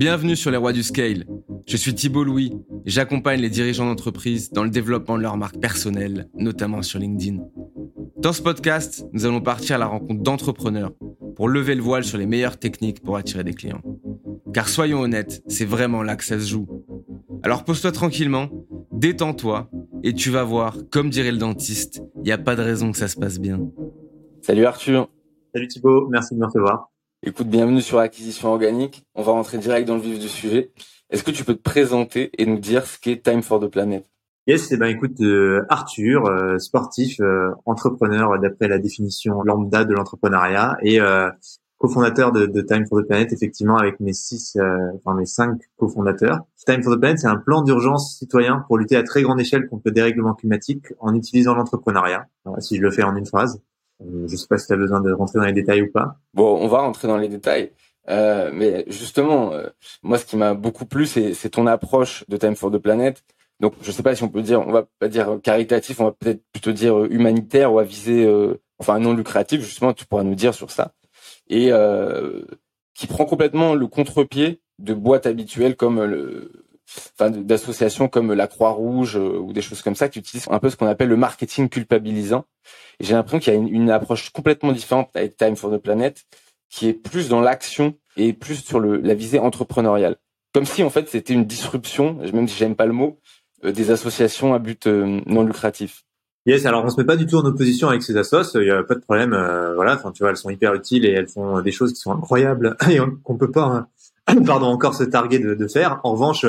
Bienvenue sur les rois du scale. Je suis Thibault Louis et j'accompagne les dirigeants d'entreprise dans le développement de leur marque personnelle, notamment sur LinkedIn. Dans ce podcast, nous allons partir à la rencontre d'entrepreneurs pour lever le voile sur les meilleures techniques pour attirer des clients. Car soyons honnêtes, c'est vraiment là que ça se joue. Alors pose-toi tranquillement, détends-toi et tu vas voir, comme dirait le dentiste, il n'y a pas de raison que ça se passe bien. Salut Arthur. Salut Thibaut, merci de me recevoir. Écoute, bienvenue sur l'acquisition organique. On va rentrer direct dans le vif du sujet. Est-ce que tu peux te présenter et nous dire ce qu'est Time for the Planet? Yes, eh ben écoute, euh, Arthur, euh, sportif, euh, entrepreneur d'après la définition lambda de l'entrepreneuriat et cofondateur de, de, Time for the Planet, effectivement avec mes six, enfin mes cinq cofondateurs. Time for the Planet, c'est un plan d'urgence citoyen pour lutter à très grande échelle contre le dérèglement climatique en utilisant l'entrepreneuriat. Si je le fais en une phrase. Euh, je sais pas si tu as besoin de rentrer dans les détails ou pas. Bon, on va rentrer dans les détails. Euh, mais justement, euh, moi, ce qui m'a beaucoup plu, c'est ton approche de Time for the Planet. Donc, je sais pas si on peut dire, on va pas dire caritatif, on va peut-être plutôt dire humanitaire ou à viser, enfin non lucratif. Justement, tu pourras nous dire sur ça et qui prend complètement le contre-pied de boîtes habituelles comme le, d'associations comme la Croix-Rouge ou des choses comme ça qui utilisent un peu ce qu'on appelle le marketing culpabilisant j'ai l'impression qu'il y a une, approche complètement différente avec Time for the Planet, qui est plus dans l'action et plus sur la visée entrepreneuriale. Comme si en fait c'était une disruption, même si j'aime pas le mot, euh, des associations à but euh, non lucratif. Yes, alors on se met pas du tout en opposition avec ces assos, il y a pas de problème. Euh, voilà, enfin tu vois, elles sont hyper utiles et elles font des choses qui sont incroyables et qu'on peut pas, hein, pardon, encore se targuer de faire. En revanche,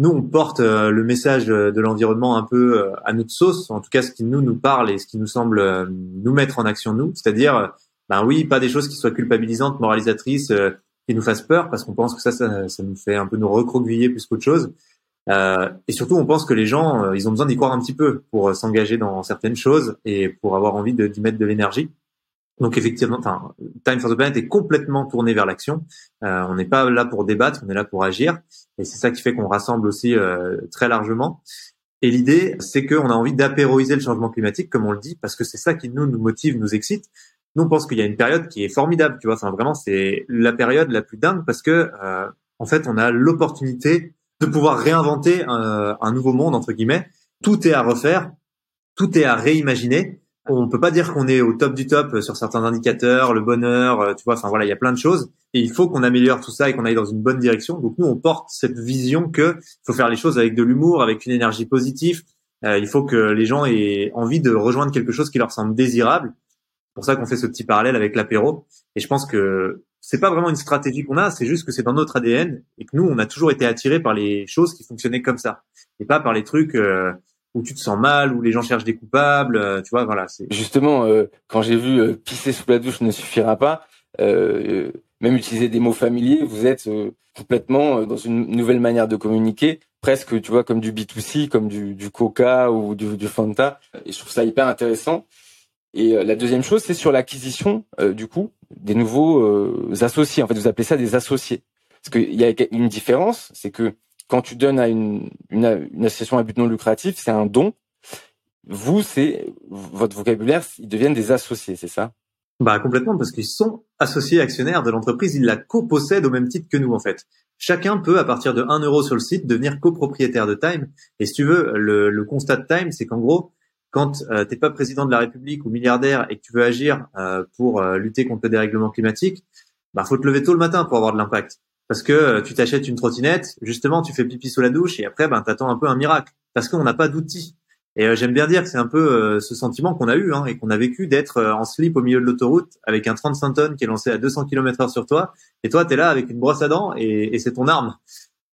nous, on porte euh, le message de l'environnement un peu euh, à notre sauce, en tout cas ce qui nous nous parle et ce qui nous semble euh, nous mettre en action nous, c'est-à-dire, ben oui, pas des choses qui soient culpabilisantes, moralisatrices, qui nous fassent peur, parce qu'on pense que ça, ça, ça, nous fait un peu nous recroqueviller plus qu'autre chose. Euh, et surtout, on pense que les gens, ils ont besoin d'y croire un petit peu pour s'engager dans certaines choses et pour avoir envie d'y mettre de l'énergie. Donc effectivement, enfin, Time for the Planet est complètement tourné vers l'action. Euh, on n'est pas là pour débattre, on est là pour agir, et c'est ça qui fait qu'on rassemble aussi euh, très largement. Et l'idée, c'est qu'on a envie d'apéroiser le changement climatique, comme on le dit, parce que c'est ça qui nous nous motive, nous excite. Nous, on pense qu'il y a une période qui est formidable, tu vois. Enfin, vraiment, c'est la période la plus dingue parce que, euh, en fait, on a l'opportunité de pouvoir réinventer un, un nouveau monde entre guillemets. Tout est à refaire, tout est à réimaginer on peut pas dire qu'on est au top du top sur certains indicateurs, le bonheur, euh, tu vois. Enfin voilà, il y a plein de choses et il faut qu'on améliore tout ça et qu'on aille dans une bonne direction. Donc nous, on porte cette vision que faut faire les choses avec de l'humour, avec une énergie positive. Euh, il faut que les gens aient envie de rejoindre quelque chose qui leur semble désirable. C'est pour ça qu'on fait ce petit parallèle avec l'apéro. Et je pense que c'est pas vraiment une stratégie qu'on a, c'est juste que c'est dans notre ADN et que nous, on a toujours été attirés par les choses qui fonctionnaient comme ça et pas par les trucs. Euh, où tu te sens mal, où les gens cherchent des coupables, euh, tu vois, voilà. Justement, euh, quand j'ai vu euh, pisser sous la douche ne suffira pas, même utiliser des mots familiers, vous êtes complètement dans une nouvelle manière de communiquer, presque, tu vois, comme du B2C, comme du, du Coca ou du, du, Fanta. Et je trouve ça hyper intéressant. Et la deuxième chose, c'est sur l'acquisition, du coup, des nouveaux associés. En fait, vous appelez ça des associés. Parce qu'il y a une différence, c'est que quand tu donnes à une, une, une association à but non lucratif, c'est un don. Vous, c'est votre vocabulaire, ils deviennent des associés, c'est ça? Bah complètement, parce qu'ils sont associés actionnaires de l'entreprise, ils la copossèdent au même titre que nous en fait. Chacun peut, à partir de 1 euro sur le site, devenir copropriétaire de Time. Et si tu veux, le, le constat de Time, c'est qu'en gros, quand euh, t'es pas président de la République ou milliardaire et que tu veux agir euh, pour euh, lutter contre le dérèglement climatique, bah faut te lever tôt le matin pour avoir de l'impact parce que euh, tu t'achètes une trottinette, justement, tu fais pipi sous la douche et après, ben, t'attends un peu un miracle parce qu'on n'a pas d'outils. Et euh, j'aime bien dire que c'est un peu euh, ce sentiment qu'on a eu hein, et qu'on a vécu d'être en slip au milieu de l'autoroute avec un 35 tonnes qui est lancé à 200 km/h sur toi et toi, tu es là avec une brosse à dents et, c'est ton arme.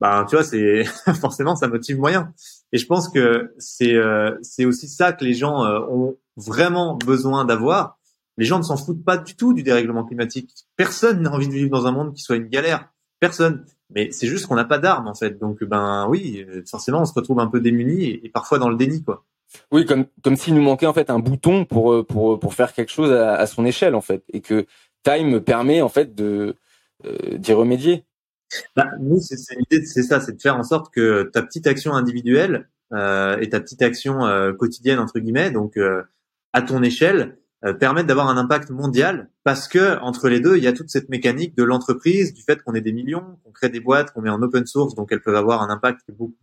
Ben, tu vois, c'est forcément ça motive moyen. Et je pense que c'est c'est aussi ça que les gens ont vraiment besoin d'avoir. Les gens ne s'en foutent pas du tout du dérèglement climatique. Personne n'a envie de vivre dans un monde qui soit une galère. Personne. Mais c'est juste qu'on n'a pas d'armes en fait. Donc ben oui, forcément on se retrouve un peu démuni et, parfois dans le déni quoi. Oui, comme comme s'il nous manquait en fait un bouton pour euh, pour pour faire quelque chose à, son échelle en fait et que Time permet en fait de euh, d'y remédier. Bah, nous c'est l'idée c'est ça, c'est de faire en sorte que ta petite action individuelle euh, et ta petite action euh, quotidienne entre guillemets donc à ton échelle euh, permettent d'avoir un impact mondial parce que entre les deux, il y a toute cette mécanique de l'entreprise, du fait qu'on est des millions, qu'on crée des boîtes, qu'on met en open source, donc elles peuvent avoir un impact beaucoup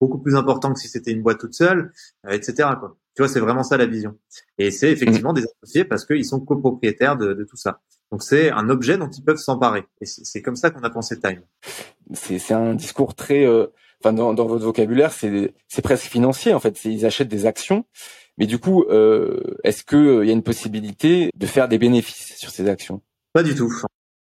beaucoup plus important que si c'était une boîte toute seule, euh, etc. Quoi. Tu vois, c'est vraiment ça la vision. Et c'est effectivement des associés parce qu'ils sont copropriétaires de, de tout ça. Donc c'est un objet dont ils peuvent s'emparer. Et c'est comme ça qu'on a pensé Time. C'est un discours très, euh, enfin dans, dans, votre vocabulaire, c'est presque financier en fait. Ils achètent des actions mais du coup, euh, est-ce qu'il euh, y a une possibilité de faire des bénéfices sur ces actions? Pas du tout.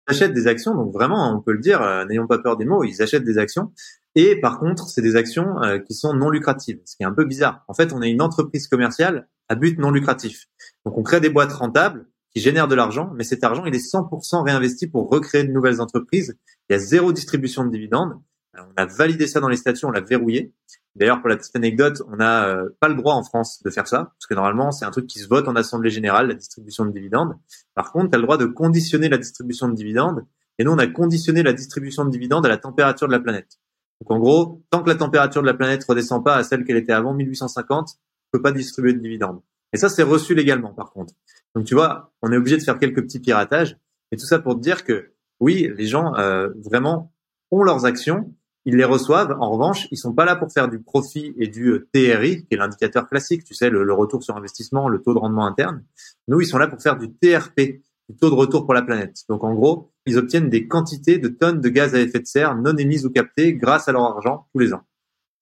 Ils achètent des actions, donc vraiment, on peut le dire, euh, n'ayons pas peur des mots, ils achètent des actions. Et par contre, c'est des actions qui sont non lucratives, ce qui est un peu bizarre. En fait, on est une entreprise commerciale à but non lucratif. Donc on crée des boîtes rentables qui génèrent de l'argent, mais cet argent, il est 100% réinvesti pour recréer de nouvelles entreprises. Il y a zéro distribution de dividendes. On a validé ça dans les statuts, on l'a verrouillé. D'ailleurs, pour la petite anecdote, on n'a euh, pas le droit en France de faire ça, parce que normalement, c'est un truc qui se vote en assemblée générale, la distribution de dividendes. Par contre, tu as le droit de conditionner la distribution de dividendes, et nous, on a conditionné la distribution de dividendes à la température de la planète. Donc, en gros, tant que la température de la planète redescend pas à celle qu'elle était avant 1850, on peut pas distribuer de dividendes. Et ça, c'est reçu légalement, par contre. Donc, tu vois, on est obligé de faire quelques petits piratages, et tout ça pour te dire que, oui, les gens, euh, vraiment, ont leurs actions, ils les reçoivent. En revanche, ils sont pas là pour faire du profit et du euh, TRI, qui est l'indicateur classique, tu sais, le, retour sur investissement, le taux de rendement interne. Nous, ils sont là pour faire du TRP, du taux de retour pour la planète. Donc, en gros, ils obtiennent des quantités de tonnes de gaz à effet de serre non émises ou captées grâce à leur argent tous les ans.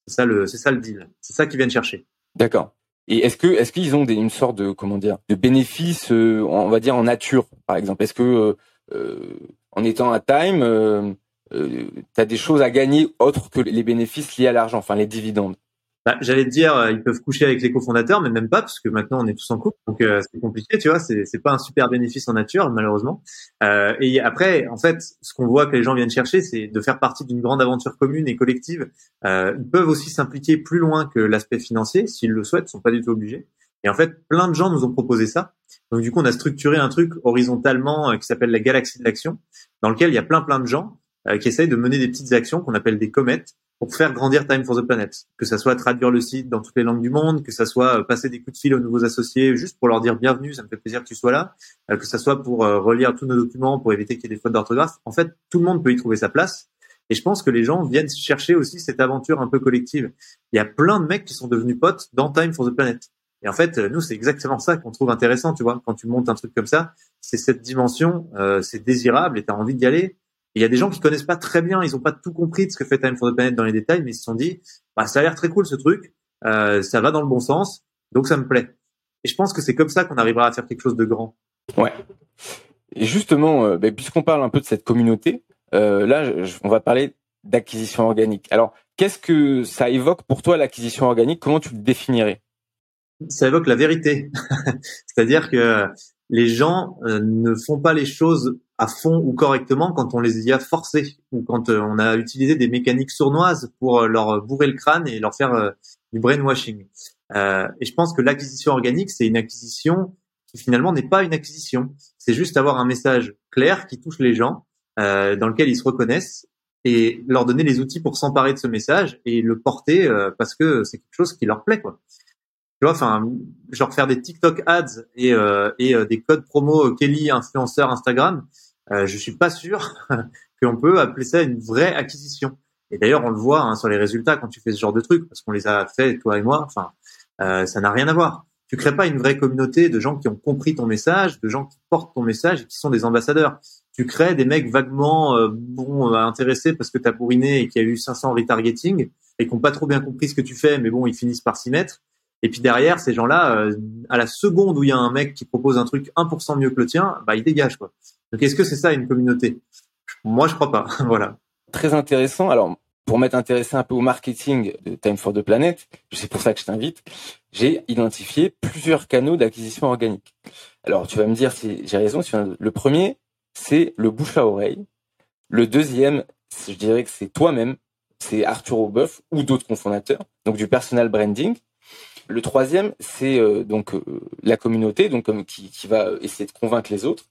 C'est ça le, deal. C'est ça qu'ils viennent chercher. D'accord. Et est-ce que, est-ce qu'ils ont une sorte de, comment dire, de bénéfices, euh, on va dire en nature, par exemple? Est-ce que euh, en étant à Time, euh, tu as des choses à gagner autres que les bénéfices liés à l'argent, enfin les dividendes bah, J'allais te dire, euh, ils peuvent coucher avec les cofondateurs, mais même pas, parce que maintenant on est tous en couple, donc euh, c'est compliqué, tu vois, c'est, pas un super bénéfice en nature, malheureusement. Euh, et après, en fait, ce qu'on voit que les gens viennent chercher, c'est de faire partie d'une grande aventure commune et collective. Euh, ils peuvent aussi s'impliquer plus loin que l'aspect financier, s'ils le souhaitent, ils sont pas du tout obligés. Et en fait, plein de gens nous ont proposé ça. Donc du coup, on a structuré un truc horizontalement qui s'appelle la galaxie de l'action, dans lequel il y a plein plein de gens euh, qui essayent de mener des petites actions qu'on appelle des comètes pour faire grandir Time for the Planet. Que ça soit traduire le site dans toutes les langues du monde, que ça soit euh, passer des coups de fil aux nouveaux associés juste pour leur dire bienvenue, ça me fait plaisir que tu sois là, euh, que ça soit pour relire tous nos documents pour éviter qu'il y ait des fautes d'orthographe. En fait, tout le monde peut y trouver sa place. Et je pense que les gens viennent chercher aussi cette aventure un peu collective. Il y a plein de mecs qui sont devenus potes dans Time for the Planet. Et en fait, nous, c'est exactement ça qu'on trouve intéressant, tu vois. Quand tu montes un truc comme ça, c'est cette dimension, euh, c'est désirable et tu as envie d'y aller il y a des gens qui connaissent pas très bien, ils ont pas tout compris de ce que fait Time for the Planet dans les détails, mais ils se sont dit, bah, ça a l'air très cool ce truc, euh, ça va dans le bon sens, donc ça me plaît. Et je pense que c'est comme ça qu'on arrivera à faire quelque chose de grand. Ouais. Et justement, euh, bah, puisqu'on parle un peu de cette communauté, euh, là, on va parler d'acquisition organique. Alors, qu'est-ce que ça évoque pour toi l'acquisition organique? Comment tu le définirais? Ça évoque la vérité. C'est-à-dire que les gens euh, ne font pas les choses à fond ou correctement quand on les y a forcés ou quand euh, on a utilisé des mécaniques sournoises pour euh, leur bourrer le crâne et leur faire du brainwashing. et je pense que l'acquisition organique, c'est une acquisition qui finalement n'est pas une acquisition. C'est juste avoir un message clair qui touche les gens, dans lequel ils se reconnaissent et leur donner les outils pour s'emparer de ce message et le porter parce que c'est quelque chose qui leur plaît quoi tu vois, enfin, genre faire des TikTok ads et, euh, et euh, des codes promo Kelly influenceur Instagram, euh, je suis pas sûr qu'on peut appeler ça une vraie acquisition. Et d'ailleurs, on le voit hein, sur les résultats quand tu fais ce genre de trucs, parce qu'on les a fait toi et moi. Enfin, euh, ça n'a rien à voir. Tu crées pas une vraie communauté de gens qui ont compris ton message, de gens qui portent ton message et qui sont des ambassadeurs. Tu crées des mecs vaguement euh, bon intéressés parce que tu as bourriné et qu'il y a eu 500 retargeting et qui ont pas trop bien compris ce que tu fais, mais bon, ils finissent par s'y mettre. Et puis derrière, ces gens-là, euh, à la seconde où il y a un mec qui propose un truc 1% mieux que le tien, bah, il dégage, quoi. Donc, est-ce que c'est ça une communauté? Moi, je crois pas. voilà. Très intéressant. Alors, pour m'être intéressé un peu au marketing de Time for the Planet, c'est pour ça que je t'invite, j'ai identifié plusieurs canaux d'acquisition organique. Alors, tu vas me dire si j'ai raison. Le premier, c'est le bouche à oreille. Le deuxième, je dirais que c'est toi-même, c'est Arthur Aubeuf ou d'autres cofondateurs, donc du personal branding. Le troisième, c'est euh, donc euh, la communauté, donc qui, va essayer de convaincre les autres.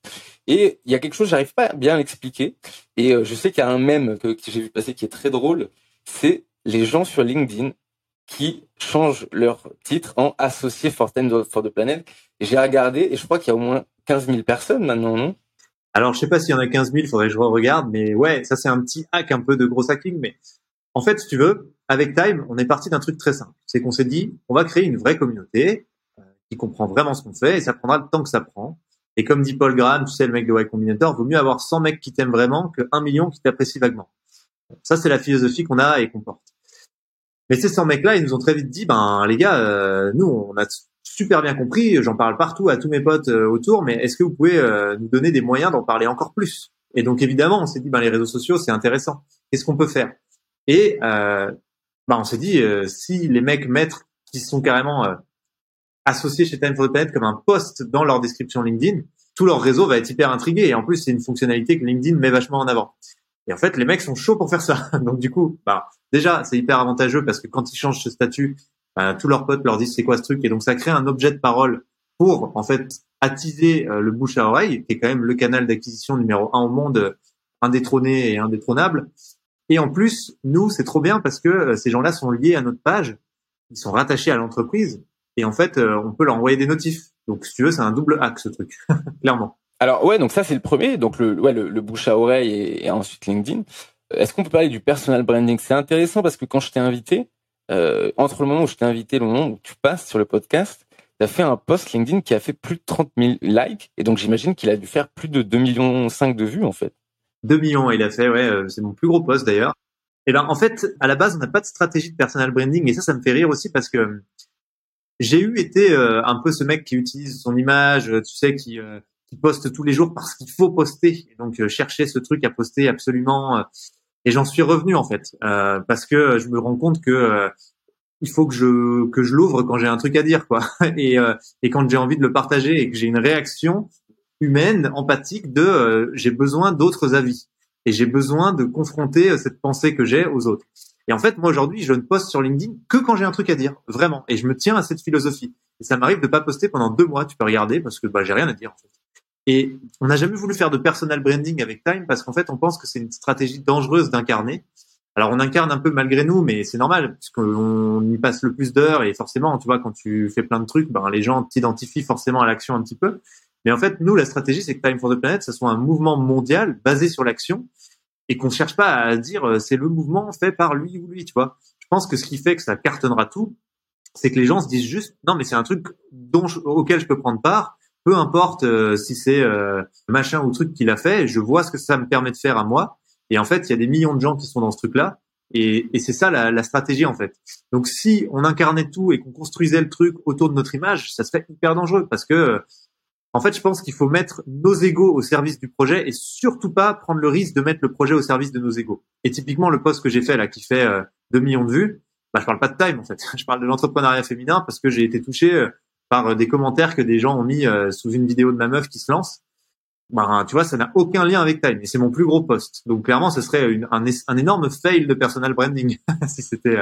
Et il y a quelque chose, j'arrive pas bien à l'expliquer. Et euh, je sais qu'il y a un mème que, j'ai vu passer qui est très drôle. C'est les gens sur LinkedIn qui changent leur titre en associé for Time for the Planet. Et j'ai regardé et je crois qu'il y a au moins 15 000 personnes maintenant, non? Alors, je sais pas s'il y en a 15 000, faudrait que je regarde, mais ouais, ça c'est un petit hack un peu de gros hacking, mais en fait, si tu veux, avec Time, on est parti d'un truc très simple. C'est qu'on s'est dit, on va créer une vraie communauté euh, qui comprend vraiment ce qu'on fait et ça prendra le temps que ça prend. Et comme dit Paul Graham, tu sais, le mec de Y Combinator, vaut mieux avoir 100 mecs qui t'aiment vraiment que 1 million qui t'apprécient vaguement. Ça, c'est la philosophie qu'on a et qu'on porte. Mais ces 100 mecs-là, ils nous ont très vite dit, ben les gars, euh, nous, on a super bien compris, j'en parle partout à tous mes potes euh, autour, mais est-ce que vous pouvez euh, nous donner des moyens d'en parler encore plus? Et donc évidemment, on s'est dit, ben les réseaux sociaux, c'est intéressant. Qu'est-ce qu'on peut faire? Et ben on s'est dit, si les mecs mettent qui sont carrément associés chez Time for the Planet comme un post dans leur description LinkedIn, tout leur réseau va être hyper intrigué. Et en plus, c'est une fonctionnalité que LinkedIn met vachement en avant. Et en fait, les mecs sont chauds pour faire ça. Donc du coup, bah, déjà, c'est hyper avantageux parce que quand ils changent ce statut, bah, tous leurs potes leur disent c'est quoi ce truc. Et donc ça crée un objet de parole pour en fait attiser euh, le bouche à oreille, qui est quand même le canal d'acquisition numéro un au monde, indétrôné et indétrônable. Et en plus, nous, c'est trop bien parce que euh, ces gens-là sont liés à notre page, ils sont rattachés à l'entreprise, et en fait, euh, on peut leur envoyer des notifs. Donc, si tu veux, c'est un double hack ce truc, clairement. Alors ouais, donc ça c'est le premier, donc le, ouais, le, bouche à oreille et, ensuite LinkedIn. Est-ce qu'on peut parler du personal branding? C'est intéressant parce que quand je t'ai invité, euh, entre le moment où je t'ai invité et le moment où tu passes sur le podcast, tu as fait un post LinkedIn qui a fait plus de 30 000 likes et donc j'imagine qu'il a dû faire plus de 2 millions 5 de vues en fait. 2 millions, il a fait, ouais, euh, c'est mon plus gros post d'ailleurs. Et ben en fait, à la base, on n'a pas de stratégie de personal branding et ça, ça me fait rire aussi parce que j'ai eu été euh, un peu ce mec qui utilise son image, tu sais, qui qui poste tous les jours parce qu'il faut poster. Et donc euh, chercher ce truc à poster absolument. Euh, et j'en suis revenu en fait euh, parce que je me rends compte que il faut que je que je l'ouvre quand j'ai un truc à dire quoi. Et et quand j'ai envie de le partager et que j'ai une réaction humaine, empathique de j'ai besoin d'autres avis et j'ai besoin de confronter cette pensée que j'ai aux autres. Et en fait, moi aujourd'hui, je ne poste sur LinkedIn que quand j'ai un truc à dire, vraiment. Et je me tiens à cette philosophie. Et ça m'arrive de pas poster pendant deux mois. Tu peux regarder parce que bah j'ai rien à dire. En fait. Et on n'a jamais voulu faire de personal branding avec Time parce qu'en fait, on pense que c'est une stratégie dangereuse d'incarner. Alors, on incarne un peu malgré nous, mais c'est normal puisqu'on y passe le plus d'heures et forcément, tu vois, quand tu fais plein de trucs, ben, les gens t'identifient forcément à l'action un petit peu. Mais en fait, nous, la stratégie, c'est que Time for the Planet, ce soit un mouvement mondial basé sur l'action et qu'on cherche pas à dire euh, c'est le mouvement fait par lui ou lui, tu vois. Je pense que ce qui fait que ça cartonnera tout, c'est que les gens se disent juste non, mais c'est un truc dont auquel je peux prendre part peu importe euh, si c'est euh, machin ou truc qu'il a fait, je vois ce que ça me permet de faire à moi. Et en fait, il y a des millions de gens qui sont dans ce truc-là. Et, et c'est ça la, stratégie en fait. Donc si on incarnait tout et qu'on construisait le truc autour de notre image, ça serait hyper dangereux parce que en fait, je pense qu'il faut mettre nos égaux au service du projet et surtout pas prendre le risque de mettre le projet au service de nos égaux. Et typiquement, le post que j'ai fait là, qui fait euh, 2 millions de vues, bah, je parle pas de time en fait. Je parle de l'entrepreneuriat féminin parce que j'ai été touché euh, par euh, des commentaires que des gens ont mis euh, sous une vidéo de ma meuf qui se lance. Ben, tu vois, ça n'a aucun lien avec Time. Et c'est mon plus gros poste. Donc clairement, ce serait un, énorme fail de personal branding si c'était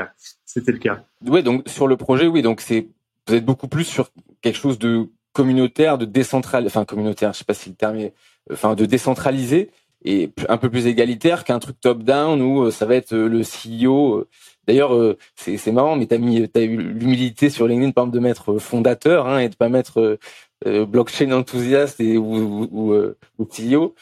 c'était le cas. Oui, donc sur le projet, oui. Donc c'est vous êtes beaucoup plus sur quelque chose de communautaire, de décentral, enfin communautaire. Je sais pas si le terme est, enfin de décentralisé et un peu plus égalitaire qu'un truc top-down où ça va être le CEO D'ailleurs, euh, c'est marrant, mais t'as mis, t'as eu l'humilité sur LinkedIn, par exemple, de mettre euh, fondateur hein, et de pas mettre euh, blockchain enthousiaste et ou ou, ou, CEO.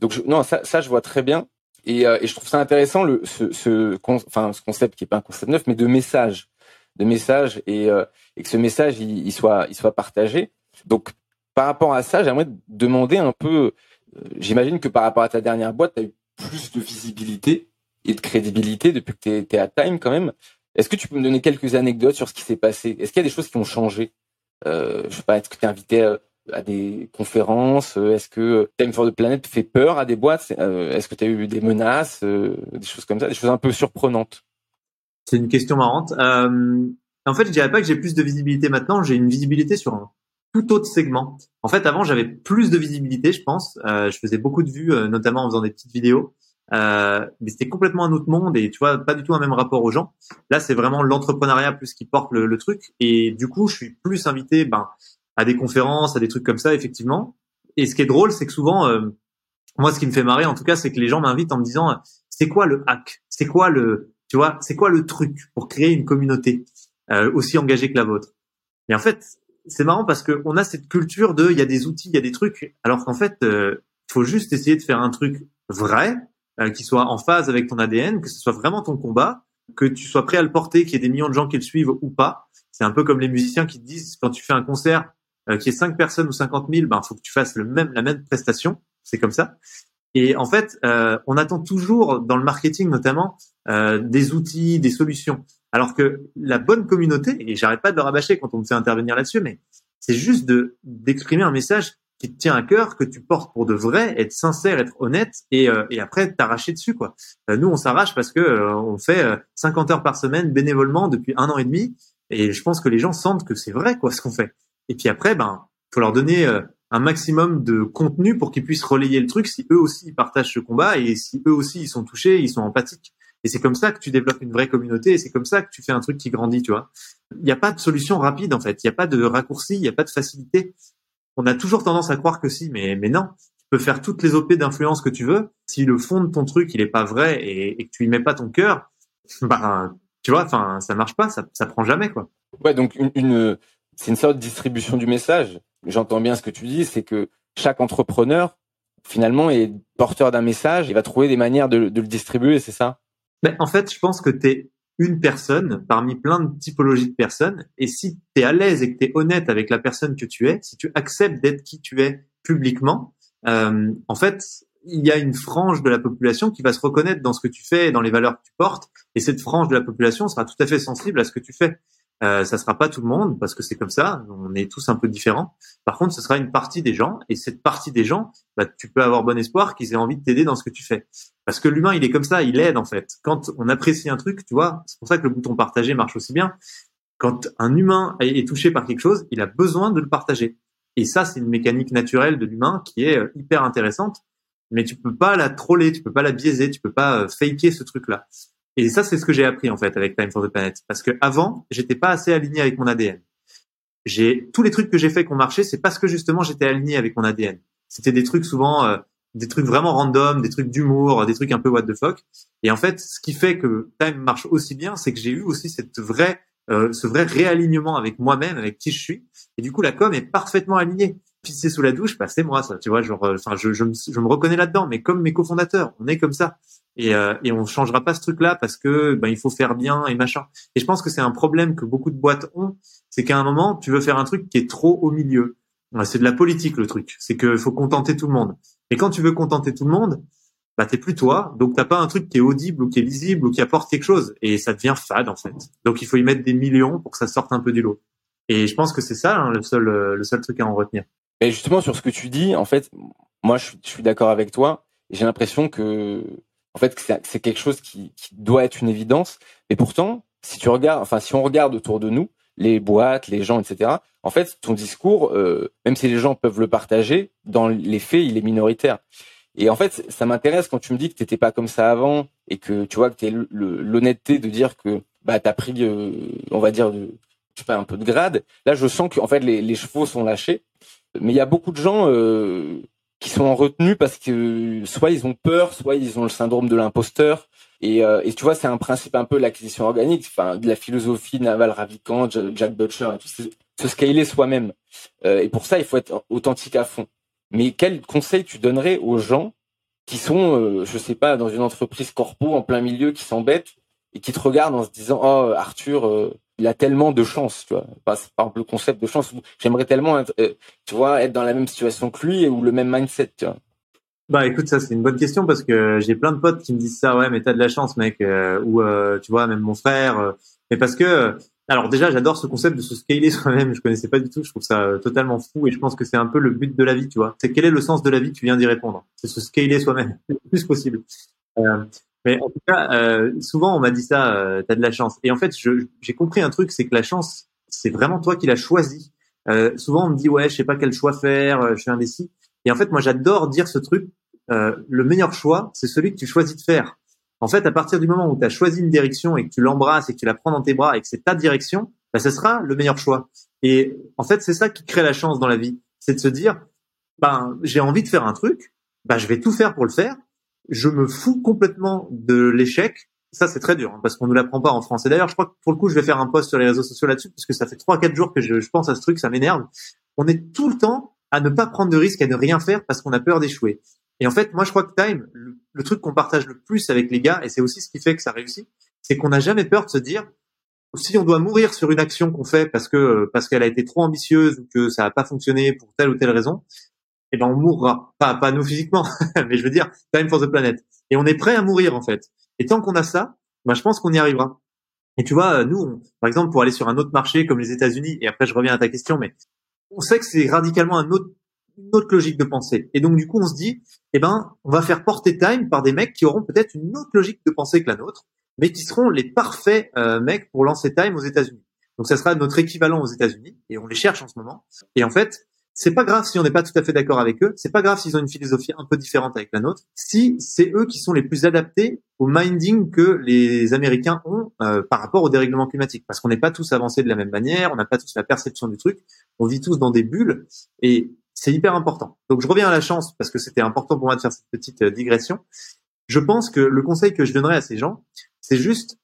donc non, ça, ça je vois très bien. Et, et je trouve ça intéressant le ce, ce, ce concept qui est pas un concept neuf, mais de message, de message et, et que ce message il, soit il soit partagé. Donc par rapport à ça, j'aimerais demander un peu. J'imagine que par rapport à ta dernière boîte, tu as eu plus de visibilité et de crédibilité depuis que tu es, à Time quand même. Est-ce que tu peux me donner quelques anecdotes sur ce qui s'est passé? Est-ce qu'il y a des choses qui ont changé? Euh, Je sais pas, est-ce que tu es invité euh, à, des conférences? Est-ce que Time for the Planet fait peur à des boîtes? Euh, Est-ce que tu as eu des menaces? Euh, Des choses comme ça, des choses un peu surprenantes C'est une question marrante. en fait, je dirais pas que j'ai plus de visibilité maintenant, j'ai une visibilité sur un tout autre segment. En fait, avant, j'avais plus de visibilité, je pense. je faisais beaucoup de vues, notamment en faisant des petites vidéos. Euh, mais c'était complètement un autre monde et tu vois pas du tout un même rapport aux gens. Là, c'est vraiment l'entrepreneuriat plus qui porte le, le, truc et du coup, je suis plus invité ben à des conférences, à des trucs comme ça effectivement. Et ce qui est drôle, c'est que souvent, euh, moi, ce qui me fait marrer en tout cas, c'est que les gens m'invitent en me disant c'est quoi le hack? C'est quoi le Tu vois, c'est quoi le truc pour créer une communauté euh, aussi engagée que la vôtre? Et en fait, c'est marrant parce que on a cette culture de, il y a des outils, il y a des trucs, alors qu'en fait, euh, faut juste essayer de faire un truc vrai, euh, qui soit en phase avec ton ADN, que ce soit vraiment ton combat, que tu sois prêt à le porter, qu'il y ait des millions de gens qui le suivent ou pas. C'est un peu comme les musiciens qui te disent quand tu fais un concert euh, qui est 5 personnes ou 50 000, ben faut que tu fasses le même la même prestation. C'est comme ça. Et en fait, euh, on attend toujours dans le marketing notamment euh, des outils, des solutions. Alors que la bonne communauté, et j'arrête pas de le rabâcher quand on me fait intervenir là-dessus, mais c'est juste de d'exprimer un message qui te tient à cœur, que tu portes pour de vrai, être sincère, être honnête, et, euh, et après t'arracher dessus quoi. Euh, nous, on s'arrache parce que euh, on fait 50 heures par semaine bénévolement depuis un an et demi, et je pense que les gens sentent que c'est vrai quoi ce qu'on fait. Et puis après, ben, faut leur donner un maximum de contenu pour qu'ils puissent relayer le truc si eux aussi ils partagent ce combat et si eux aussi ils sont touchés, ils sont empathiques. Et c'est comme ça que tu développes une vraie communauté et c'est comme ça que tu fais un truc qui grandit, tu vois. Il n'y a pas de solution rapide en fait, il n'y a pas de raccourci, il n'y a pas de facilité on a toujours tendance à croire que si, mais, mais non. Tu peux faire toutes les OP d'influence que tu veux. Si le fond de ton truc, il est pas vrai et, que tu y mets pas ton cœur, bah, tu vois, enfin, ça marche pas, ça, ça prend jamais, quoi. Ouais, donc une, c'est une sorte de distribution du message. J'entends bien ce que tu dis, c'est que chaque entrepreneur, finalement, est porteur d'un message, il va trouver des manières de, le distribuer, c'est ça? Ben, en fait, je pense que tu es une personne parmi plein de typologies de personnes. Et si tu es à l'aise et que tu es honnête avec la personne que tu es, si tu acceptes d'être qui tu es publiquement, euh, en fait, il y a une frange de la population qui va se reconnaître dans ce que tu fais et dans les valeurs que tu portes. Et cette frange de la population sera tout à fait sensible à ce que tu fais. Euh, ça sera pas tout le monde parce que c'est comme ça, on est tous un peu différents. Par contre, ce sera une partie des gens et cette partie des gens, bah, tu peux avoir bon espoir qu'ils aient envie de t'aider dans ce que tu fais. Parce que l'humain, il est comme ça, il aide en fait. Quand on apprécie un truc, tu vois, c'est pour ça que le bouton partager marche aussi bien. Quand un humain est touché par quelque chose, il a besoin de le partager. Et ça, c'est une mécanique naturelle de l'humain qui est euh, hyper intéressante. Mais tu peux pas la troller, tu peux pas la biaiser, tu peux pas euh, faker ce truc-là. Et ça, c'est ce que j'ai appris en fait avec Time for the Planet, parce que avant, j'étais pas assez aligné avec mon ADN. J'ai tous les trucs que j'ai fait qui ont marché, c'est parce que justement j'étais aligné avec mon ADN. C'était des trucs souvent, euh, des trucs vraiment random, des trucs d'humour, des trucs un peu what the fuck. Et en fait, ce qui fait que Time marche aussi bien, c'est que j'ai eu aussi cette vraie, euh, ce vrai réalignement avec moi-même, avec qui je suis. Et du coup, la com est parfaitement alignée. Pisser sous la douche, bah, c'est moi ça. Tu vois, genre, euh, enfin, je, je, me, je me reconnais là-dedans. Mais comme mes cofondateurs, on est comme ça et, euh, et on changera pas ce truc-là parce que ben il faut faire bien et machin. Et je pense que c'est un problème que beaucoup de boîtes ont, c'est qu'à un moment tu veux faire un truc qui est trop au milieu. C'est de la politique le truc, c'est qu'il faut contenter tout le monde. Et quand tu veux contenter tout le monde, bah t'es plus toi, donc t'as pas un truc qui est audible ou qui est lisible ou qui apporte quelque chose, et ça devient fade en fait. Donc il faut y mettre des millions pour que ça sorte un peu du lot. Et je pense que c'est ça hein, le seul le seul truc à en retenir. Et justement sur ce que tu dis, en fait, moi je suis d'accord avec toi. J'ai l'impression que en fait, c'est quelque chose qui, qui, doit être une évidence. Mais pourtant, si tu regardes, enfin, si on regarde autour de nous, les boîtes, les gens, etc. En fait, ton discours, euh, même si les gens peuvent le partager, dans les faits, il est minoritaire. Et en fait, ça m'intéresse quand tu me dis que t'étais pas comme ça avant et que tu vois que t'es l'honnêteté de dire que bah t'as pris, euh, on va dire, de, je sais pas, un peu de grade. Là, je sens qu'en fait les, les chevaux sont lâchés. Mais il y a beaucoup de gens euh, qui sont en retenue parce que soit ils ont peur, soit ils ont le syndrome de l'imposteur. Et, euh, et, tu vois, c'est un principe un peu l'acquisition organique, enfin de la philosophie Naval Ravikant, Jack Butcher, et tout, se scaler soi-même. Euh, et pour ça, il faut être authentique à fond. Mais quel conseil tu donnerais aux gens qui sont, euh, je sais pas, dans une entreprise corpo en plein milieu, qui s'embêtent et qui te regardent en se disant, oh Arthur, euh, il a tellement de chance, tu vois. Par le concept de chance, j'aimerais tellement, être, euh, tu vois, être dans la même situation que lui ou le même mindset, tu vois. Bah écoute, ça c'est une bonne question parce que j'ai plein de potes qui me disent ça, ouais, mais t'as de la chance, mec, euh, ou euh, tu vois, même mon frère. mais parce que, alors déjà, j'adore ce concept de se scaler soi-même. Je connaissais pas du tout. Je trouve ça totalement fou et je pense que c'est un peu le but de la vie, tu vois. C'est quel est le sens de la vie Tu viens d'y répondre? C'est se scaler soi-même le plus possible. Mais en tout cas, euh, souvent on m'a dit ça, euh, t'as de la chance. Et en fait, j'ai compris un truc, c'est que la chance, c'est vraiment toi qui l'as choisi. Euh, souvent on me dit ouais, je sais pas quel choix faire, euh, je suis indécis. Et en fait, moi j'adore dire ce truc. Euh, le meilleur choix, c'est celui que tu choisis de faire. En fait, à partir du moment où tu as choisi une direction et que tu l'embrasses et que tu la prends dans tes bras et que c'est ta direction, bah, ce sera le meilleur choix. Et en fait, c'est ça qui crée la chance dans la vie, c'est de se dire, ben j'ai envie de faire un truc, ben je vais tout faire pour le faire je me fous complètement de l'échec ça c'est très dur hein, parce qu'on nous l'apprend pas en France. Et d'ailleurs, je crois que pour le coup, je vais faire un post sur les réseaux sociaux là-dessus parce que ça fait trois quatre jours que je, pense à ce truc, ça m'énerve. On est tout le temps à ne pas prendre de risques, à ne rien faire parce qu'on a peur d'échouer. Et en fait, moi, je crois que Time, le, truc qu'on partage le plus avec les gars, et c'est aussi ce qui fait que ça réussit, c'est qu'on n'a jamais peur de se dire, si on doit mourir sur une action qu'on fait parce que parce qu'elle a été trop ambitieuse ou que ça n'a pas fonctionné pour telle ou telle raison, eh ben on mourra. Pas pas nous physiquement, mais je veux dire Time for the Planet. Et on est prêt à mourir en fait. Et tant qu'on a ça, ben je pense qu'on y arrivera. Et tu vois, nous, par exemple, pour aller sur un autre marché comme les États-Unis, et après je reviens à ta question, mais on sait que c'est radicalement un autre, une autre logique de pensée. Et donc du coup, on se dit, eh ben, on va faire porter Time par des mecs qui auront peut-être une autre logique de pensée que la nôtre, mais qui seront les parfaits euh, mecs pour lancer Time aux États-Unis. Donc ça sera notre équivalent aux États-Unis, et on les cherche en ce moment. Et en fait, c'est pas grave si on n'est pas tout à fait d'accord avec eux. C'est pas grave s'ils ont une philosophie un peu différente avec la nôtre. Si c'est eux qui sont les plus adaptés au minding que les Américains ont euh, par rapport au dérèglement climatique, parce qu'on n'est pas tous avancés de la même manière, on n'a pas tous la perception du truc, on vit tous dans des bulles et c'est hyper important. Donc je reviens à la chance parce que c'était important pour moi de faire cette petite euh, digression. Je pense que le conseil que je donnerais à ces gens, c'est juste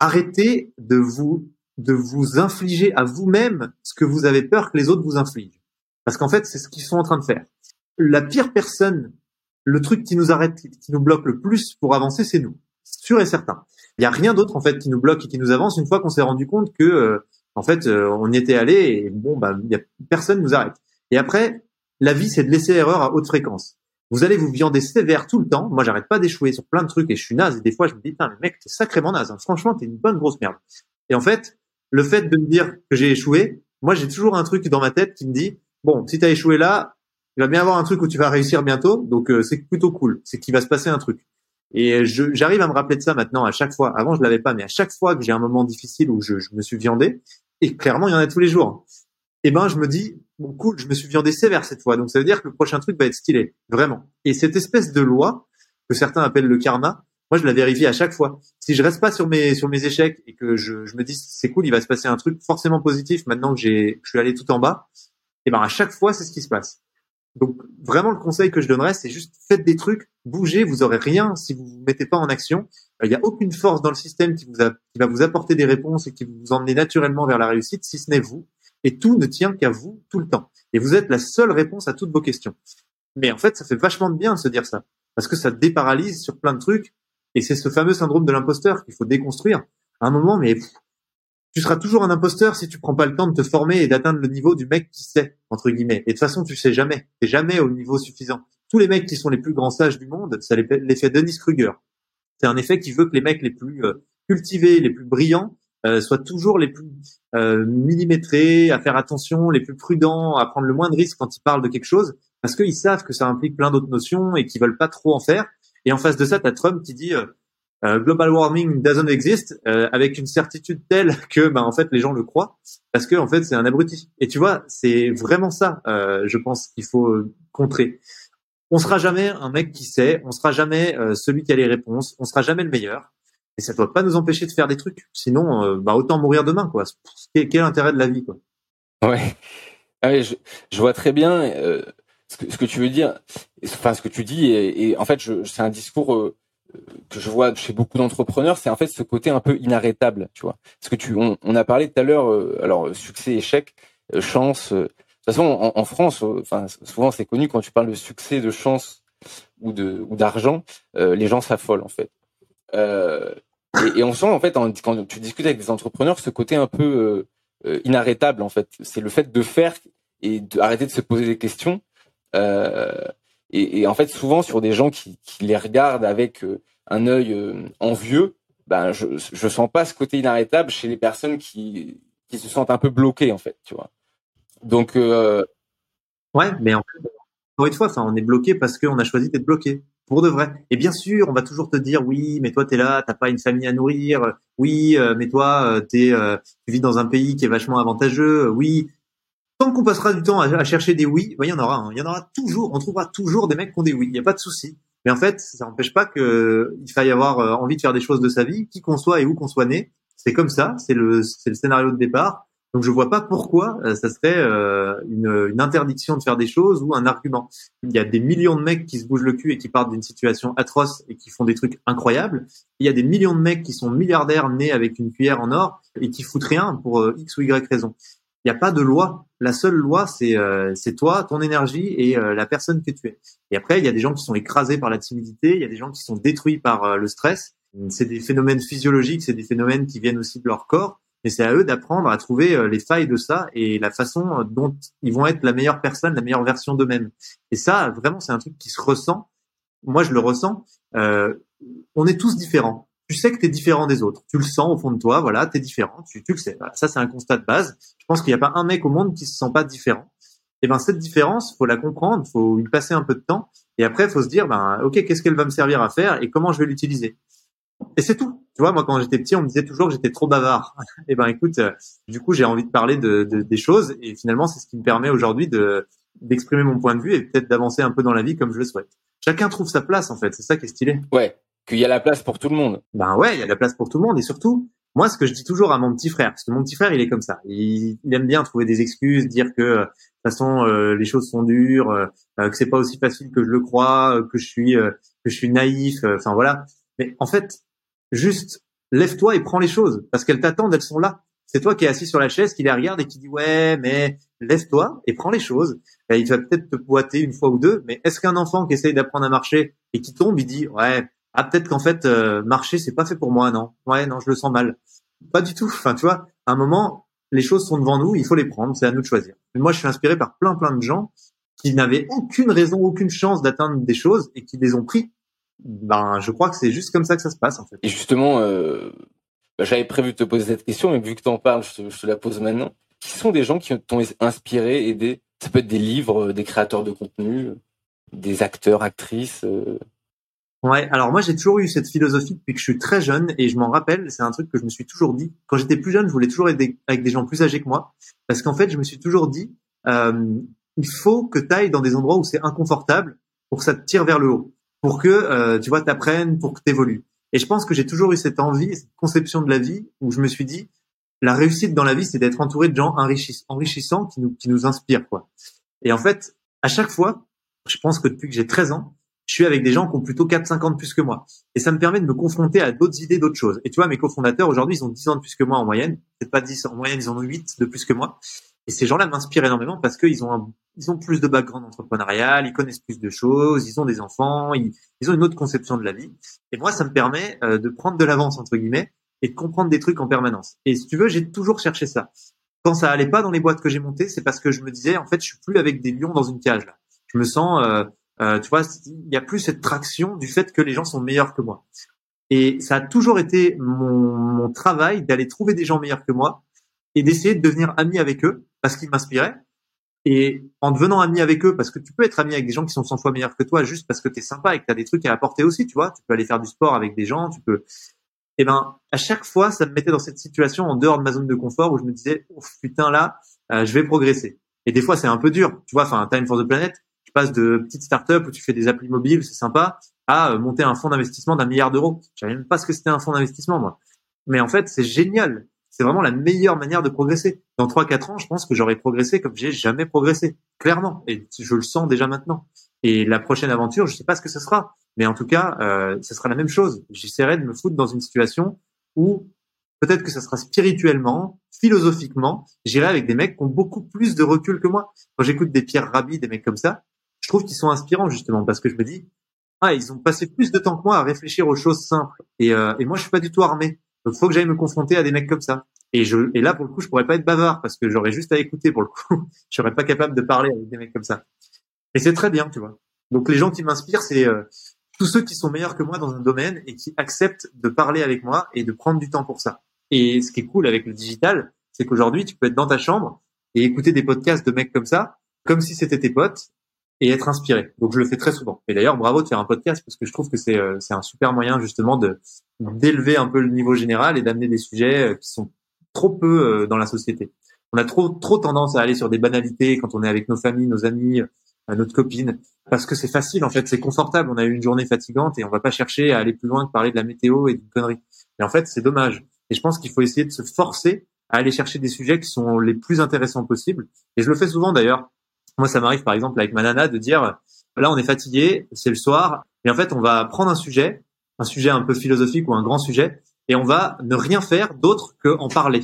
arrêter de vous de vous infliger à vous-même ce que vous avez peur que les autres vous infligent. Parce qu'en fait, c'est ce qu'ils sont en train de faire. La pire personne, le truc qui nous arrête, qui nous bloque le plus pour avancer, c'est nous. Sûr et certain. Il n'y a rien d'autre en fait qui nous bloque et qui nous avance une fois qu'on s'est rendu compte que euh, en fait euh, on y était allé et bon bah y a, personne nous arrête. Et après, la vie c'est de laisser erreur à haute fréquence. Vous allez vous viander sévère tout le temps. Moi, j'arrête pas d'échouer sur plein de trucs et je suis naze. Et des fois, je me dis, putain, le mec, t'es sacrément naze. Hein. Franchement, t'es une bonne grosse merde. Et en fait, le fait de me dire que j'ai échoué, moi, j'ai toujours un truc dans ma tête qui me dit, bon, si tu as échoué là, il va bien avoir un truc où tu vas réussir bientôt, donc euh, c'est plutôt cool, c'est qu'il va se passer un truc. Et j'arrive à me rappeler de ça maintenant à chaque fois. Avant, je l'avais pas, mais à chaque fois que j'ai un moment difficile où je, je, me suis viandé, et clairement, il y en a tous les jours. Et eh ben, je me dis, bon, cool, je me suis viandé sévère cette fois, donc ça veut dire que le prochain truc va être stylé, vraiment. Et cette espèce de loi que certains appellent le karma, moi, je la vérifie à chaque fois. Si je reste pas sur mes sur mes échecs et que je, je me dis c'est cool, il va se passer un truc forcément positif maintenant que j'ai je suis allé tout en bas, et ben à chaque fois c'est ce qui se passe. Donc vraiment le conseil que je donnerais c'est juste faites des trucs, bougez, vous aurez rien si vous vous mettez pas en action. Il n'y a aucune force dans le système qui vous a, qui va vous apporter des réponses et qui vous emmener naturellement vers la réussite si ce n'est vous. Et tout ne tient qu'à vous tout le temps. Et vous êtes la seule réponse à toutes vos questions. Mais en fait, ça fait vachement de bien de se dire ça. Parce que ça déparalyse sur plein de trucs. Et c'est ce fameux syndrome de l'imposteur qu'il faut déconstruire. À un moment, mais tu seras toujours un imposteur si tu prends pas le temps de te former et d'atteindre le niveau du mec qui sait entre guillemets. Et de toute façon, tu sais jamais. T'es jamais au niveau suffisant. Tous les mecs qui sont les plus grands sages du monde, c'est l'effet Dennis Kruger. C'est un effet qui veut que les mecs les plus euh, cultivés, les plus brillants, euh, soient toujours les plus euh, millimétrés, à faire attention, les plus prudents, à prendre le moins de risques quand ils parlent de quelque chose, parce qu'ils savent que ça implique plein d'autres notions et qu'ils veulent pas trop en faire. Et en face de ça, t'as Trump qui dit euh, global warming doesn't exist euh, avec une certitude telle que ben en fait les gens le croient parce que en fait c'est un abruti. Et tu vois c'est vraiment ça euh, je pense qu'il faut contrer. On sera jamais un mec qui sait on sera jamais celui qui a les réponses on sera jamais le meilleur. Et ça doit pas nous empêcher de faire des trucs. Sinon bah autant mourir demain quoi. Quel, quel intérêt de la vie quoi? Ouais, ah je, je, vois très bien ce que, ce, que, tu veux dire enfin ce que tu dis et, et en fait c'est un discours que je vois chez beaucoup d'entrepreneurs, c'est en fait ce côté un peu inarrêtable, tu vois. Parce que tu, on, a parlé tout à l'heure, euh, alors succès, échec, euh, chance. Euh, de toute façon, en, France, enfin souvent c'est connu quand tu parles de succès, de chance ou de ou d'argent, les gens s'affolent en fait. Et, et, on sent en fait quand tu discutes avec des entrepreneurs ce côté un peu inarrêtable en fait. C'est le fait de faire et d'arrêter de se poser des questions. Euh, et, en fait, souvent sur des gens qui, les regardent avec euh, un œil euh, envieux, ben je, je sens pas ce côté inarrêtable chez les personnes qui, qui se sentent un peu bloquées en fait, tu vois. Donc euh... ouais, mais en fait, encore une fois, enfin, on est bloqué parce qu'on a choisi d'être bloqué pour de vrai. Et bien sûr, on va toujours te dire oui, mais toi t'es là, t'as pas une famille à nourrir. Oui, mais toi t'es, tu vis dans un pays qui est vachement avantageux. Oui, tant qu'on passera du temps à, chercher des oui, il y en aura. Hein. Il y en aura toujours. On trouvera toujours des mecs qui ont des oui. Il n'y a pas de souci. Mais en fait, ça n'empêche pas que il faille avoir euh, envie de faire des choses de sa vie, qui qu'on soit et où qu'on soit né. C'est comme ça. C'est le, c'est le scénario de départ. Donc je vois pas pourquoi euh, ça serait euh, une, une, interdiction de faire des choses ou un argument. Il y a des millions de mecs qui se bougent le cul et qui partent d'une situation atroce et qui font des trucs incroyables. Il y a des millions de mecs qui sont milliardaires nés avec une cuillère en or et qui foutent rien pour x ou y raison. Il n'y a pas de loi. La seule loi, c'est c'est toi, ton énergie et la personne que tu es. Et après, il y a des gens qui sont écrasés par la timidité, il y a des gens qui sont détruits par le stress. C'est des phénomènes physiologiques, c'est des phénomènes qui viennent aussi de leur corps mais c'est à eux d'apprendre à trouver euh, les failles de ça et la façon euh, dont ils vont être la meilleure personne, la meilleure version d'eux-mêmes. Et ça, vraiment, c'est un truc qui se ressent. Moi, je le ressens. Euh, on est tous différents. Tu sais que tu es différent des autres. Tu le sens au fond de toi. Voilà, tu es différent. Tu, tu le sais. Ça, c'est un constat de base. Je pense qu'il n'y a pas un mec au monde qui se sent pas différent. Et ben cette différence, faut la comprendre, faut y passer un peu de temps, et après, faut se dire, ben ok, qu'est-ce qu'elle va me servir à faire et comment je vais l'utiliser? Et c'est tout. Tu vois, moi, quand j'étais petit, on me disait toujours que j'étais trop bavard. et eh ben, écoute, euh, du coup, j'ai envie de parler de, de, des choses, et finalement, c'est ce qui me permet aujourd'hui de d'exprimer mon point de vue et peut-être d'avancer un peu dans la vie comme je le souhaite. Chacun trouve sa place, en fait. C'est ça qui est stylé. Ouais. Qu'il y a la place pour tout le monde. Ben ouais, il y a la place pour tout le monde, et surtout, moi, ce que je dis toujours à mon petit frère, parce que mon petit frère, il est comme ça. Il, aime bien trouver des excuses, dire que de toute façon euh, les choses sont dures, euh, que c'est pas aussi facile que je le crois, que je suis que je suis naïf. Enfin voilà. Mais en fait, juste lève-toi et prends les choses parce qu'elles t'attendent, elles sont là. C'est toi qui es assis sur la chaise, qui les regarde et qui dit ouais, mais lève-toi et prends les choses. Et il va peut-être te boiter une fois ou deux, mais est-ce qu'un enfant qui essaye d'apprendre à marcher et qui tombe, il dit ouais, ah peut-être qu'en fait euh, marcher c'est pas fait pour moi, non, ouais, non, je le sens mal. Pas du tout. Enfin, tu vois, à un moment, les choses sont devant nous, il faut les prendre, c'est à nous de choisir. moi, je suis inspiré par plein plein de gens qui n'avaient aucune raison, aucune chance d'atteindre des choses et qui les ont pris ben, je crois que c'est juste comme ça que ça se passe, en fait. Et justement, euh, bah, j'avais prévu de te poser cette question, mais vu que tu en parles, je te, la pose maintenant. Qui sont des gens qui t'ont inspiré, aidé? Ça peut être des livres, euh, des créateurs de contenu, des acteurs, actrices. Euh... Ouais, alors moi j'ai toujours eu cette philosophie depuis que je suis très jeune et je m'en rappelle, c'est un truc que je me suis toujours dit. Quand j'étais plus jeune, je voulais toujours être avec des gens plus âgés que moi parce qu'en fait, je me suis toujours dit, euh, il faut que tu ailles dans des endroits où c'est inconfortable pour que ça te tire vers le haut pour que euh, tu vois t'apprennes, pour que tu évolues. Et je pense que j'ai toujours eu cette envie, cette conception de la vie où je me suis dit la réussite dans la vie, c'est d'être entouré de gens enrichissants qui nous qui nous inspirent quoi. Et en fait, à chaque fois, je pense que depuis que j'ai 13 ans, je suis avec des gens qui ont plutôt 4 5 ans de plus que moi et ça me permet de me confronter à d'autres idées, d'autres choses. Et tu vois, mes cofondateurs aujourd'hui, ils ont 10 ans de plus que moi en moyenne, peut pas 10 en moyenne, ils en ont 8 de plus que moi. Et ces gens-là m'inspirent énormément parce qu'ils ont ils ont plus de background entrepreneurial, ils connaissent plus de choses, ils ont des enfants, ils, ont une autre conception de la vie. Et moi, ça me permet euh, de prendre de l'avance entre guillemets et de comprendre des trucs en permanence. Et si tu veux, j'ai toujours cherché ça. Quand ça allait pas dans les boîtes que j'ai montées, c'est parce que je me disais en fait, je suis plus avec des lions dans une cage. Je me sens, euh, euh, tu vois, il y a plus cette traction du fait que les gens sont meilleurs que moi. Et ça a toujours été mon, travail d'aller trouver des gens meilleurs que moi et d'essayer de devenir ami avec eux parce qu'ils m'inspiraient. Et en devenant ami avec eux, parce que tu peux être ami avec des gens qui sont 100 fois meilleurs que toi, juste parce que tu es sympa et que tu as des trucs à apporter aussi, tu vois. Tu peux aller faire du sport avec des gens, tu peux... Et eh ben, à chaque fois, ça me mettait dans cette situation en dehors de ma zone de confort où je me disais, putain là, euh, je vais progresser. Et des fois, c'est un peu dur. Tu vois, enfin, Time for the Planet, tu passes de petite start-up où tu fais des applis mobiles, c'est sympa, à euh, monter un fonds d'investissement d'un milliard d'euros. Je savais même pas ce que c'était un fonds d'investissement, moi. Mais en fait, c'est génial c'est vraiment la meilleure manière de progresser. Dans 3-4 ans, je pense que j'aurai progressé comme j'ai jamais progressé, clairement. Et je le sens déjà maintenant. Et la prochaine aventure, je sais pas ce que ce sera, mais en tout cas, euh, ce sera la même chose. J'essaierai de me foutre dans une situation où peut-être que ça sera spirituellement, philosophiquement, j'irai avec des mecs qui ont beaucoup plus de recul que moi. Quand j'écoute des Pierre Rabhi, des mecs comme ça, trouve qu'ils sont inspirants justement parce que je me dis, ah, ils ont passé plus de temps que moi à réfléchir aux choses simples. Et, euh, et moi, je suis pas du tout armé. Donc, faut que j'aille me confronter à des mecs comme ça. Et je, et là, pour le coup, je pourrais pas être bavard parce que j'aurais juste à écouter pour le coup. je serais pas capable de parler avec des mecs comme ça. Et c'est très bien, tu vois. Donc, les gens qui m'inspirent, c'est euh, tous ceux qui sont meilleurs que moi dans un domaine et qui acceptent de parler avec moi et de prendre du temps pour ça. Et ce qui est cool avec le digital, c'est qu'aujourd'hui, tu peux être dans ta chambre et écouter des podcasts de mecs comme ça, comme si c'était tes potes, et être inspiré. Donc je le fais très souvent. Et d'ailleurs, bravo de faire un podcast parce que je trouve que c'est euh, un super moyen justement de d'élever un peu le niveau général et d'amener des sujets euh, qui sont trop peu euh, dans la société. On a trop trop tendance à aller sur des banalités quand on est avec nos familles, nos amis, notre copine, parce que c'est facile en fait, c'est confortable. On a eu une journée fatigante et on va pas chercher à aller plus loin que parler de la météo et d'une connerie. Et en fait, c'est dommage. Et je pense qu'il faut essayer de se forcer à aller chercher des sujets qui sont les plus intéressants possibles. Et je le fais souvent d'ailleurs. Moi, ça m'arrive par exemple avec ma nana de dire, là, on est fatigué, c'est le soir, et en fait, on va prendre un sujet, un sujet un peu philosophique ou un grand sujet, et on va ne rien faire d'autre qu'en parler.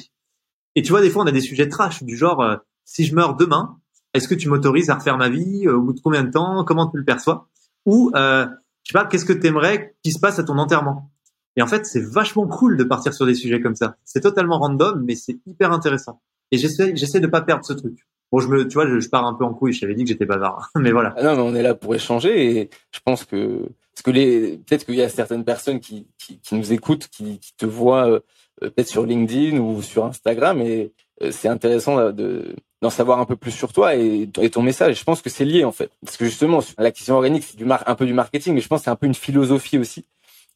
Et tu vois, des fois, on a des sujets trash du genre, euh, si je meurs demain, est-ce que tu m'autorises à refaire ma vie euh, Au bout de combien de temps Comment tu le perçois? Ou, euh, je sais pas, qu'est-ce que tu aimerais qu'il se passe à ton enterrement? Et en fait, c'est vachement cool de partir sur des sujets comme ça. C'est totalement random, mais c'est hyper intéressant. Et j'essaie, j'essaie de pas perdre ce truc. Bon, je me, tu vois, je, pars un peu en couille. Je t'avais dit que j'étais bavard, mais voilà. Ah non, mais on est là pour échanger et je pense que parce que les, peut-être qu'il y a certaines personnes qui, qui, qui nous écoutent, qui, qui te voient euh, peut-être sur LinkedIn ou sur Instagram et euh, c'est intéressant de d'en savoir un peu plus sur toi et, et ton message. Je pense que c'est lié en fait, parce que justement l'acquisition organique c'est du mar un peu du marketing, mais je pense que c'est un peu une philosophie aussi.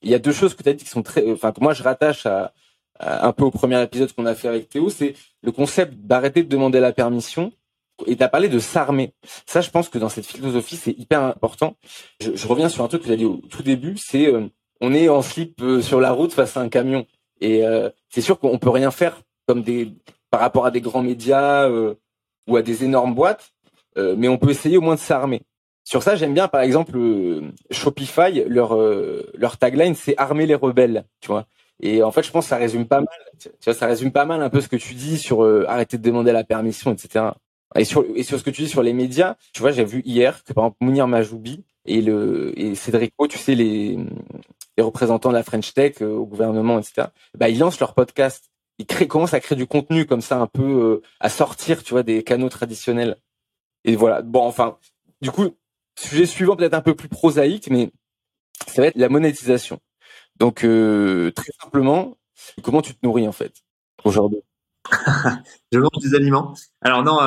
Il y a deux choses que tu as dit qui sont très, enfin que moi je rattache à un peu au premier épisode qu'on a fait avec Théo, c'est le concept d'arrêter de demander la permission et tu as parlé de s'armer. Ça, je pense que dans cette philosophie, c'est hyper important. Je, reviens sur un truc que tu as dit au tout début, c'est euh, on est en slip euh, sur la route face à un camion. Et euh, c'est sûr qu'on peut rien faire comme des par rapport à des grands médias ou à des énormes boîtes, mais on peut essayer au moins de s'armer. Sur ça, j'aime bien, par exemple, Shopify, leur leur tagline, c'est armer les rebelles, tu vois. Et en fait, je pense que ça résume pas mal. Ça résume pas mal un peu ce que tu dis sur arrêter de demander la permission, etc. Et sur, et sur ce que tu dis sur les médias, tu vois, j'ai vu hier que par exemple Mounir Majoubi et le et Cédrico, tu sais les les représentants de la French Tech euh, au gouvernement, etc. Bah ils lancent leur podcast. Ils créent, commencent à créer du contenu comme ça, un peu euh, à sortir, tu vois, des canaux traditionnels. Et voilà. Bon, enfin, du coup, sujet suivant peut-être un peu plus prosaïque, mais ça va être la monétisation. Donc euh, très simplement, comment tu te nourris en fait? Aujourd'hui je mange des aliments. Alors non,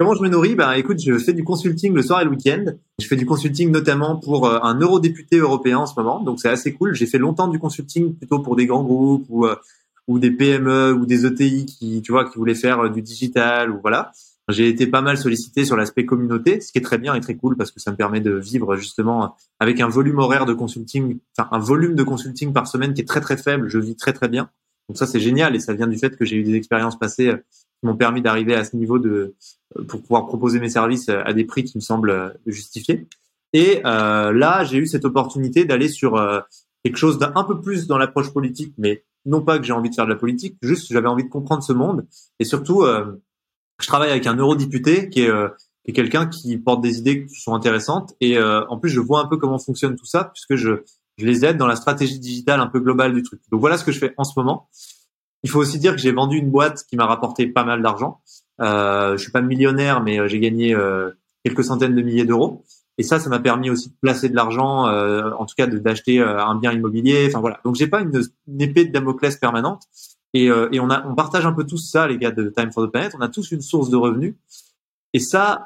comment je me nourris? Ben écoute, je fais du consulting le soir et le week-end. Je fais du consulting notamment pour euh, un eurodéputé européen en ce moment, donc c'est assez cool. J'ai fait longtemps du consulting plutôt pour des grands groupes ou euh, ou des PME ou des ETI qui tu vois qui voulaient faire du digital ou voilà. J'ai été pas mal sollicité sur l'aspect communauté, ce qui est très bien et très cool parce que ça me permet de vivre justement avec un volume horaire de consulting, enfin un volume de consulting par semaine qui est très très faible. Je vis très très bien. Donc ça, c'est génial et ça vient du fait que j'ai eu des expériences passées euh, m'ont permis d'arriver à ce niveau de euh, pour pouvoir proposer mes services euh, à des prix qui me semblent justifiés. Et euh, là, j'ai eu cette opportunité d'aller sur quelque chose d'un peu plus dans l'approche politique, mais non pas que j'ai envie de faire de la politique, juste j'avais envie de comprendre ce monde et surtout, je travaille avec un eurodéputé qui est, qui est quelqu'un qui porte des idées qui sont intéressantes et en plus je vois un peu comment fonctionne tout ça puisque je je les aide dans la stratégie digitale un peu globale du truc. Donc voilà ce que je fais en ce moment. Il faut aussi dire que j'ai vendu une boîte qui m'a rapporté pas mal d'argent. Euh, je suis pas millionnaire, mais euh, j'ai gagné euh, quelques centaines de milliers d'euros. Et ça, ça m'a permis aussi de placer de l'argent, euh, en tout cas d'acheter un bien immobilier. Enfin voilà. Donc j'ai pas une, épée de Damoclès permanente. Et, et, on a, on partage un peu tous ça, les gars de Time for the Planet. On a tous une source de revenus. Et ça,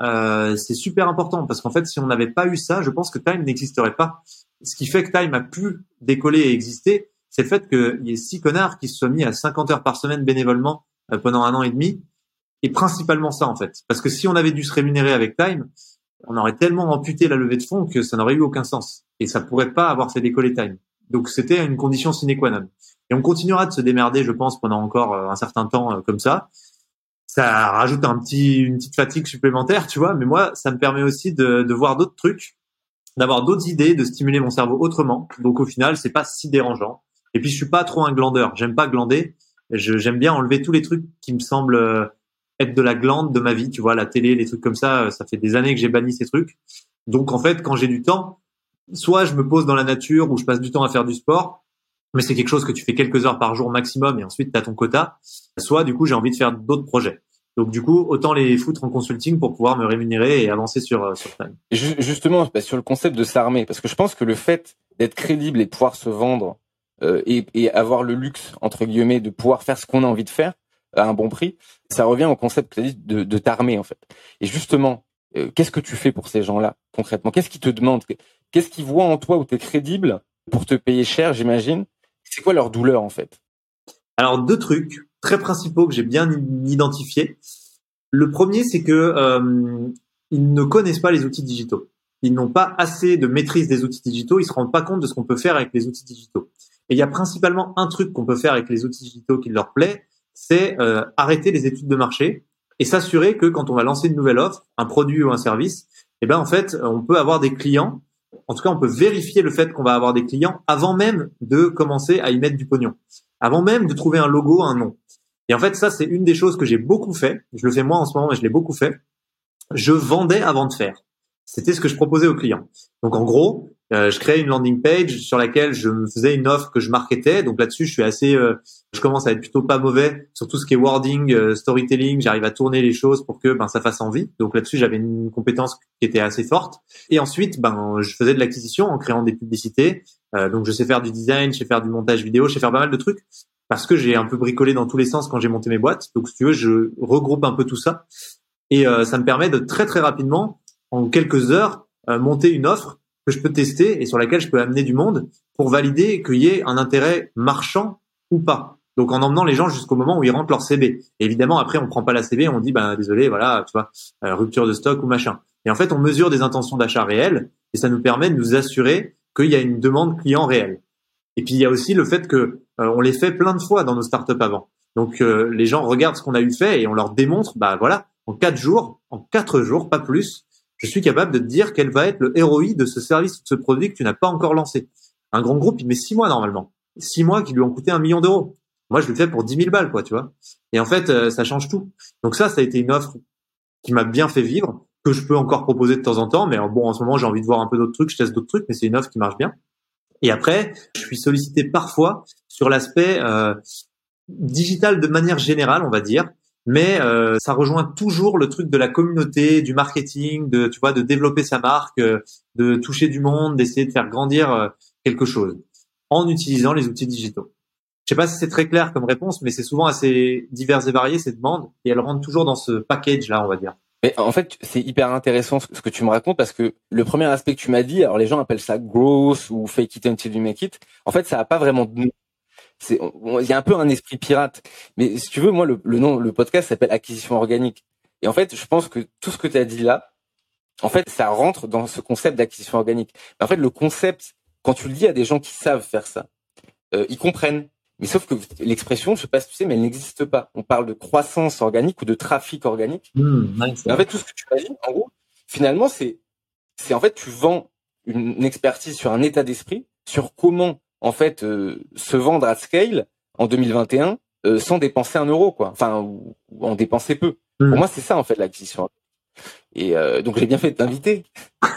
c'est super important parce qu'en fait, si on n'avait pas eu ça, je pense que Time n'existerait pas ce qui fait que Time a pu décoller et exister, c'est le fait qu'il y ait six connards qui se soient mis à 50 heures par semaine bénévolement euh, pendant un an et demi. Et principalement ça, en fait. Parce que si on avait dû se rémunérer avec Time, on aurait tellement amputé la levée de fonds que ça n'aurait eu aucun sens. Et ça pourrait pas avoir fait décoller Time. Donc c'était une condition sine qua non. Et on continuera de se démerder, je pense, pendant encore euh, un certain temps euh, comme ça. Ça rajoute un petit, une petite fatigue supplémentaire, tu vois. Mais moi, ça me permet aussi de, de voir d'autres trucs d'avoir d'autres idées, de stimuler mon cerveau autrement. Donc au final, c'est pas si dérangeant. Et puis je suis pas trop un glandeur. J'aime pas glander. J'aime bien enlever tous les trucs qui me semblent euh, être de la glande de ma vie. Tu vois, la télé, les trucs comme ça. Euh, ça fait des années que j'ai banni ces trucs. Donc en fait, quand j'ai du temps, soit je me pose dans la nature ou je passe du temps à faire du sport, mais c'est quelque chose que tu fais quelques heures par jour maximum et ensuite tu as ton quota. Soit du coup, j'ai envie de faire d'autres projets. Donc du coup, autant les foutre en consulting pour pouvoir me rémunérer et avancer sur euh, sur. Justement, bah, sur le concept de s'armer, parce que je pense que le fait d'être crédible et pouvoir se vendre euh, et, et, avoir le luxe entre guillemets de pouvoir faire ce qu'on a envie de faire à un bon prix, ça revient au concept de, de t'armer en fait. Et justement, euh, qu'est-ce que tu fais pour ces gens-là concrètement? Qu'est-ce qu'ils te demandent? Qu'est-ce qu'ils voient en toi où tu es crédible pour te payer cher, j'imagine? C'est quoi leur douleur en fait? Alors deux trucs très principaux que j'ai bien identifiés. Le premier, c'est que euh, ils ne connaissent pas les outils digitaux. Ils n'ont pas assez de maîtrise des outils digitaux. Ils se rendent pas compte de ce qu'on peut faire avec les outils digitaux. Et il y a principalement un truc qu'on peut faire avec les outils digitaux qui leur plaît, c'est euh, arrêter les études de marché et s'assurer que quand on va lancer une nouvelle offre, un produit ou un service, eh ben en fait, on peut avoir des clients. En tout cas, on peut vérifier le fait qu'on va avoir des clients avant même de commencer à y mettre du pognon, avant même de trouver un logo, un nom. Et en fait, ça, c'est une des choses que j'ai beaucoup fait. Je le fais moi en ce moment, mais je l'ai beaucoup fait. Je vendais avant de faire. C'était ce que je proposais aux clients. Donc en gros, euh, je créais une landing page sur laquelle je me faisais une offre que je marketais. Donc là-dessus, je suis assez, euh, je commence à être plutôt pas mauvais sur tout ce qui est wording, euh, storytelling. J'arrive à tourner les choses pour que ben ça fasse envie. Donc là-dessus, j'avais une compétence qui était assez forte. Et ensuite, ben je faisais de l'acquisition en créant des publicités. donc je sais faire du design, je sais faire du montage vidéo, je sais faire pas mal de trucs parce que j'ai un peu bricolé dans tous les sens quand j'ai monté mes boîtes. Donc si tu veux, je regroupe un peu tout ça et ça me permet de très très rapidement, en quelques heures, monter une offre que je peux tester et sur laquelle je peux amener du monde pour valider qu'il y ait un intérêt marchand ou pas. Donc en emmenant les gens jusqu'au moment où ils rentrent leur CB. Évidemment après on prend pas la CB, on dit ben désolé voilà tu vois euh, rupture de stock ou machin. Et en fait on mesure des intentions d'achat réelles et ça nous permet de nous assurer qu'il y a une demande client réelle. Et puis il y a aussi le fait que euh, on les fait plein de fois dans nos startups avant. Donc euh, les gens regardent ce qu'on a eu fait et on leur démontre bah voilà en quatre jours, en quatre jours pas plus, je suis capable de te dire quel va être le ROI de ce service ou de ce produit que tu n'as pas encore lancé. Un grand groupe, il met six mois normalement. Six mois qui lui ont coûté un million d'euros. Moi, je le fais pour dix mille balles, quoi, tu vois. Et en fait, euh, ça change tout. Donc ça, ça a été une offre qui m'a bien fait vivre, que je peux encore proposer de temps en temps. Mais bon, en ce moment, j'ai envie de voir un peu d'autres trucs, je teste d'autres trucs, mais c'est une offre qui marche bien. Et après, je suis sollicité parfois sur l'aspect euh, digital de manière générale, on va dire mais euh, ça rejoint toujours le truc de la communauté, du marketing, de tu vois, de développer sa marque, euh, de toucher du monde, d'essayer de faire grandir euh, quelque chose en utilisant les outils digitaux. Je sais pas si c'est très clair comme réponse, mais c'est souvent assez divers et varié ces demandes et elles rentrent toujours dans ce package là, on va dire. Mais en fait, c'est hyper intéressant ce que tu me racontes parce que le premier aspect que tu m'as dit, alors les gens appellent ça growth ou fake it until you make it. En fait, ça a pas vraiment de il y a un peu un esprit pirate. Mais si tu veux, moi, le, nom, le podcast s'appelle Acquisition organique. Et en fait, je pense que tout ce que tu as dit là, en fait, ça rentre dans ce concept d'acquisition organique. en fait, le concept, quand tu le dis à des gens qui savent faire ça, euh, ils comprennent. Mais sauf que l'expression, je sais pas si tu sais, mais elle n'existe pas. On parle de croissance organique ou de trafic organique. Mmh, en fait, tout ce que tu dit, en gros, finalement, c'est, c'est en fait, tu vends une expertise sur un état d'esprit, sur comment en fait euh, se vendre à scale en 2021 euh, sans dépenser un euro quoi. Enfin ou, en dépenser peu. Pour hmm. moi c'est ça en fait l'acquisition. Et euh, donc j'ai bien fait de t'inviter.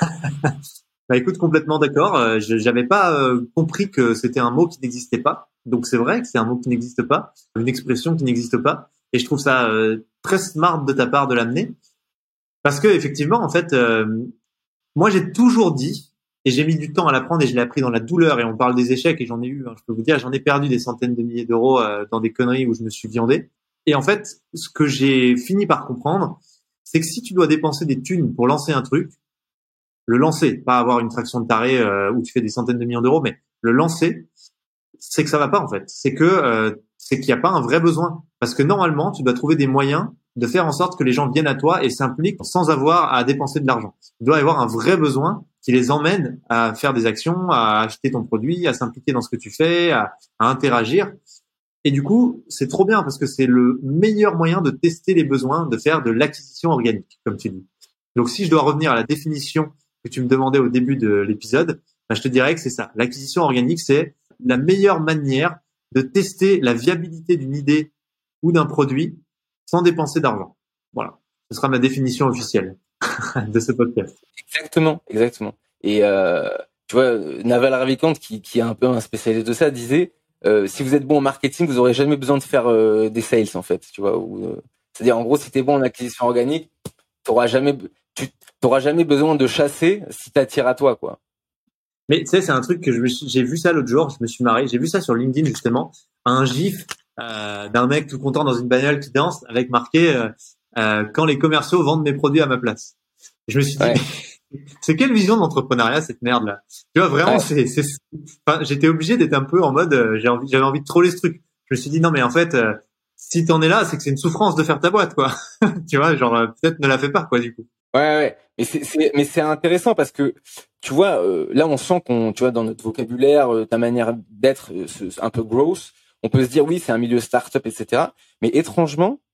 Bah écoute complètement d'accord. Je j'avais pas compris que c'était un mot qui n'existait pas. Donc c'est vrai que c'est un mot qui n'existe pas une expression qui n'existe pas. Et je trouve ça très smart de ta part de l'amener. Parce que effectivement en fait moi j'ai toujours dit et j'ai mis du temps à l'apprendre et je l'ai appris dans la douleur. Et on parle des échecs et j'en ai eu, hein, je peux vous dire, j'en ai perdu des centaines de milliers d'euros euh, dans des conneries où je me suis viandé. Et en fait, ce que j'ai fini par comprendre, c'est que si tu dois dépenser des thunes pour lancer un truc, le lancer, pas avoir une traction de taré euh, où tu fais des centaines de millions d'euros, mais le lancer, c'est que ça va pas en fait. C'est que euh, c'est qu'il n'y a pas un vrai besoin. Parce que normalement, tu dois trouver des moyens de faire en sorte que les gens viennent à toi et s'impliquent sans avoir à dépenser de l'argent. Il doit y avoir un vrai besoin qui les emmène à faire des actions, à acheter ton produit, à s'impliquer dans ce que tu fais, à, interagir. Et du coup, c'est trop bien parce que c'est le meilleur moyen de tester les besoins, de faire de l'acquisition organique, comme tu dis. Donc, si je dois revenir à la définition que tu me demandais au début de l'épisode, bah, je te dirais que c'est ça. L'acquisition organique, c'est la meilleure manière de tester la viabilité d'une idée ou d'un produit sans dépenser d'argent. Voilà. Ce sera ma définition officielle de ce podcast. Exactement, exactement. Et euh, tu vois, Naval Ravikant, qui, qui est un peu un spécialiste de ça, disait euh, si vous êtes bon en marketing, vous aurez jamais besoin de faire euh, des sales en fait, tu vois. C'est-à-dire en gros, si tu es bon en acquisition organique, t'auras jamais, tu t'auras jamais besoin de chasser si t'attires à toi, quoi. Mais tu sais, c'est un truc que j'ai vu ça l'autre jour, je me suis marré. J'ai vu ça sur LinkedIn justement, un gif euh, d'un mec tout content dans une bagnole qui danse avec marqué euh, euh, quand les commerciaux vendent mes produits à ma place. je me suis dit, c'est quelle vision d'entrepreneuriat cette merde là Tu vois vraiment, c'est, enfin, j'étais obligé d'être un peu en mode, euh, j'ai envie, j'avais envie de troller ce truc. Je me suis dit non mais en fait, euh, si t'en es là, c'est que c'est une souffrance de faire ta boîte quoi. tu vois, genre peut-être ne la fais pas quoi du coup. Ouais, ouais. Mais c'est, mais c'est intéressant parce que tu vois, là on sent qu'on, tu vois, dans notre vocabulaire, ta manière d'être un peu gross, on peut se dire oui, c'est un milieu start-up, etc. Mais étrangement, euh,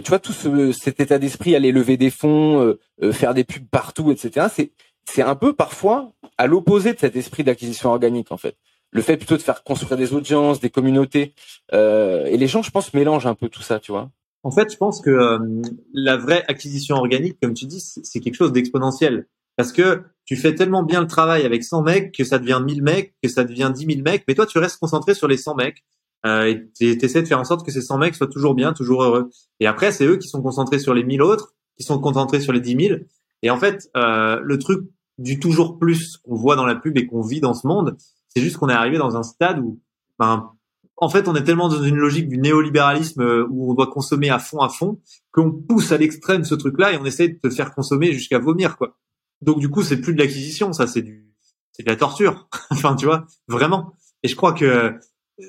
tu vois, tout ce, cet état d'esprit, aller lever des fonds, euh, euh, faire des pubs partout, etc. C'est c'est un peu parfois à l'opposé de cet esprit d'acquisition organique en fait. Le fait plutôt de faire construire des audiences, des communautés, et les gens, je pense, mélangent un peu tout ça, tu vois. En fait, je pense que la vraie acquisition organique, comme tu dis, c'est quelque chose d'exponentiel. Parce que tu fais tellement bien le travail avec 100 mecs que ça devient 1000 mecs, que ça devient 10 000 mecs, mais toi, tu restes concentré sur les 100 mecs. Euh, et t'essaies de faire en sorte que ces 100 mecs soient toujours bien, toujours heureux. Et après, c'est eux qui sont concentrés sur les 1000 autres, qui sont concentrés sur les 10 000. Et en fait, euh, le truc du toujours plus qu'on voit dans la pub et qu'on vit dans ce monde, c'est juste qu'on est arrivé dans un stade où, ben, en fait, on est tellement dans une logique du néolibéralisme euh, où on doit consommer à fond, à fond, qu'on pousse à l'extrême ce truc-là et on essaie de te faire consommer jusqu'à vomir, quoi. Donc du coup, c'est plus de l'acquisition, ça, c'est du, c'est de la torture. enfin, tu vois, vraiment. Et je crois que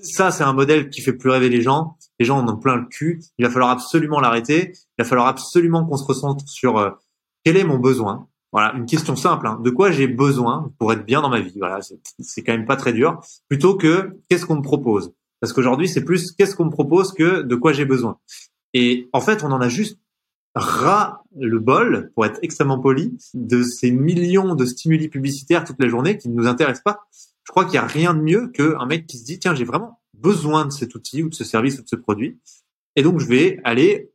ça, c'est un modèle qui fait plus rêver les gens. Les gens en ont plein le cul. Il va falloir absolument l'arrêter. Il va falloir absolument qu'on se recentre sur euh, quel est mon besoin. Voilà, une question simple. Hein. De quoi j'ai besoin pour être bien dans ma vie? Voilà, c'est quand même pas très dur. Plutôt que qu'est-ce qu'on me propose? Parce qu'aujourd'hui, c'est plus qu'est-ce qu'on me propose que de quoi j'ai besoin? Et en fait, on en a juste ras le bol, pour être extrêmement poli, de ces millions de stimuli publicitaires toute la journée qui ne nous intéressent pas. Je crois qu'il n'y a rien de mieux qu'un mec qui se dit, tiens, j'ai vraiment besoin de cet outil ou de ce service ou de ce produit. Et donc, je vais aller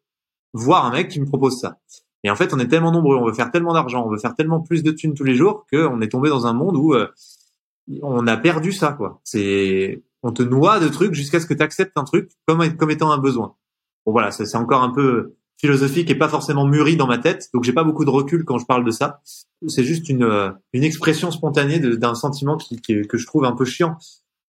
voir un mec qui me propose ça. Et en fait, on est tellement nombreux, on veut faire tellement d'argent, on veut faire tellement plus de thunes tous les jours qu'on est tombé dans un monde où euh, on a perdu ça, quoi. C'est, on te noie de trucs jusqu'à ce que tu acceptes un truc comme, comme étant un besoin. Bon, voilà, c'est encore un peu philosophique et pas forcément mûri dans ma tête, donc j'ai pas beaucoup de recul quand je parle de ça. C'est juste une, euh, une expression spontanée d'un sentiment qui, que je trouve un peu chiant.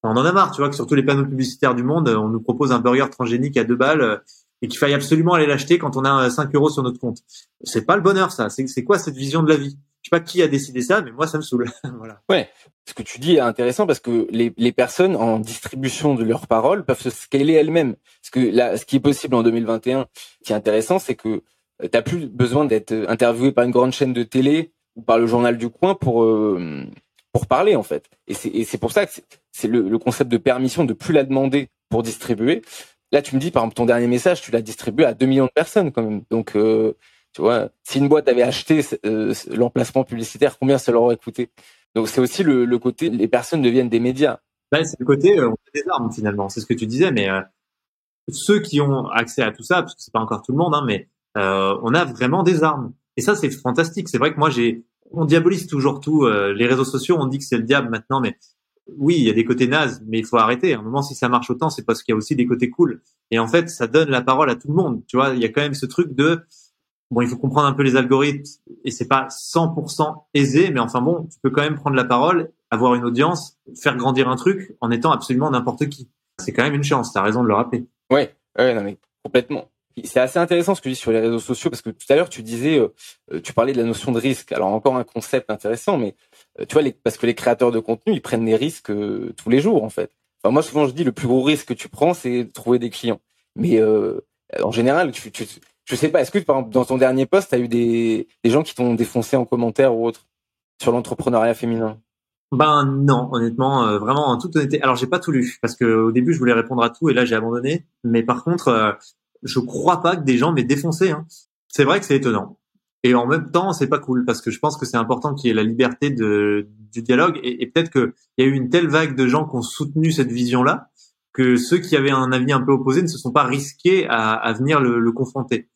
On en a marre, tu vois, que sur tous les panneaux publicitaires du monde, on nous propose un burger transgénique à deux balles euh, et qu'il faille absolument aller l'acheter quand on a 5 euros sur notre compte. C'est pas le bonheur, ça. C'est quoi cette vision de la vie? Sais pas qui a décidé ça, mais moi, ça me saoule. voilà. Ouais, ce que tu dis est intéressant parce que les, les personnes en distribution de leurs paroles peuvent se scaler elles-mêmes. Parce que là, ce qui est possible en 2021, qui est intéressant, c'est que euh, tu plus besoin d'être interviewé par une grande chaîne de télé ou par le journal du coin pour euh, pour parler en fait. Et c'est pour ça que c'est le, le, concept de permission de plus la demander pour distribuer. Là, tu me dis par exemple ton dernier message, tu l'as distribué à 2 millions de personnes quand même. Donc euh, tu vois, si une boîte avait acheté l'emplacement publicitaire, combien ça leur aurait coûté? Donc c'est aussi le, côté les personnes deviennent des médias. c'est le côté on a des armes finalement. C'est ce que tu disais, mais ceux qui ont accès à tout ça, parce que c'est pas encore tout le monde, hein, mais euh, on a vraiment des armes. Et ça, c'est fantastique. C'est vrai que moi, j'ai, on diabolise toujours tout. Euh, les réseaux sociaux, on dit que c'est le diable maintenant, mais oui, il y a des côtés nazes, mais il faut arrêter. À un moment, si ça marche autant, c'est parce qu'il y a aussi des côtés cool. Et en fait, ça donne la parole à tout le monde. Tu vois, il y a quand même ce truc de bon, il faut comprendre un peu les algorithmes et c'est pas 100% aisé, mais enfin bon, tu peux quand même prendre la parole, avoir une audience, faire grandir un truc en étant absolument n'importe qui. C'est quand même une chance. T'as raison de le rappeler. Ouais, ouais, non mais complètement. C'est assez intéressant ce que tu dis sur les réseaux sociaux parce que tout à l'heure tu disais, euh, euh, tu parlais de la notion de risque. Alors encore un concept intéressant, mais euh, tu vois, les, parce que les créateurs de contenu, ils prennent des risques tous les jours en fait. Enfin moi souvent je dis le plus gros risque que tu prends, c'est de trouver des clients. Mais en général, tu, tu, je sais pas, est-ce que par exemple dans ton dernier post, tu eu des, gens qui t'ont défoncé en commentaire ou autre sur l'entrepreneuriat féminin? Ben non, honnêtement, euh, vraiment en toute honnêteté. Alors j'ai pas tout lu parce que au début je voulais répondre à tout et là j'ai abandonné. Mais par contre, euh, je crois pas que des gens m'aient défoncé. Hein. C'est vrai que c'est étonnant. Et en même temps, c'est pas cool parce que je pense que c'est important qu'il y ait la liberté de, du dialogue et, peut-être qu'il y a eu une telle vague de gens qui ont soutenu cette vision-là que ceux qui avaient un avis un peu opposé ne se sont pas risqués à, à venir le, le confronter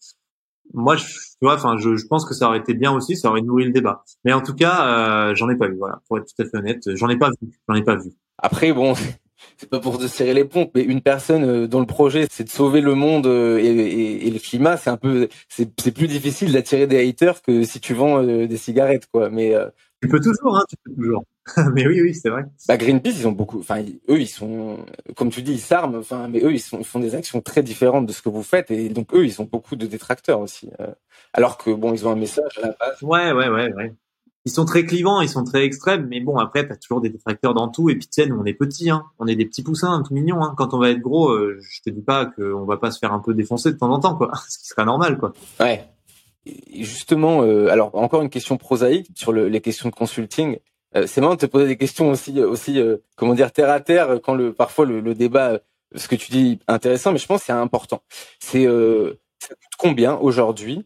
moi, je, tu vois, enfin, je, je, pense que ça aurait été bien aussi, ça aurait nourri le débat. Mais en tout cas, euh, j'en ai pas vu. Voilà, pour être tout à fait honnête, j'en ai pas vu. J'en ai pas vu. Après, bon, c'est pas pour te serrer les pompes, mais une personne euh, dont le projet c'est de sauver le monde euh, et, et, et le climat, c'est un peu, c'est plus difficile d'attirer des haters que si tu vends des cigarettes, quoi. Mais tu peux toujours, hein, tu peux toujours. mais oui, oui, c'est vrai. Bah, Greenpeace, ils ont beaucoup, enfin, eux, ils sont, comme tu dis, ils s'arment, enfin, mais eux, ils, sont, ils font des actions très différentes de ce que vous faites, et donc eux, ils ont beaucoup de détracteurs aussi. Euh. alors que bon, ils ont un message à la base. Ouais, ouais, ouais, ouais. Ils sont très clivants, ils sont très extrêmes, mais bon, après, t'as toujours des détracteurs dans tout, et puis tu sais, nous, on est petits, hein. On est des petits poussins, tout mignons, hein. Quand on va être gros, euh, je te dis pas qu'on va pas se faire un peu défoncer de temps en temps, quoi. Ce qui serait normal, quoi. Ouais justement, euh, alors encore une question prosaïque sur le, les questions de consulting. Euh, c'est marrant de te poser des questions aussi, aussi, euh, comment dire, terre à terre, quand le parfois le, le débat ce que tu dis intéressant, mais je pense c'est important. C'est euh, ça coûte combien aujourd'hui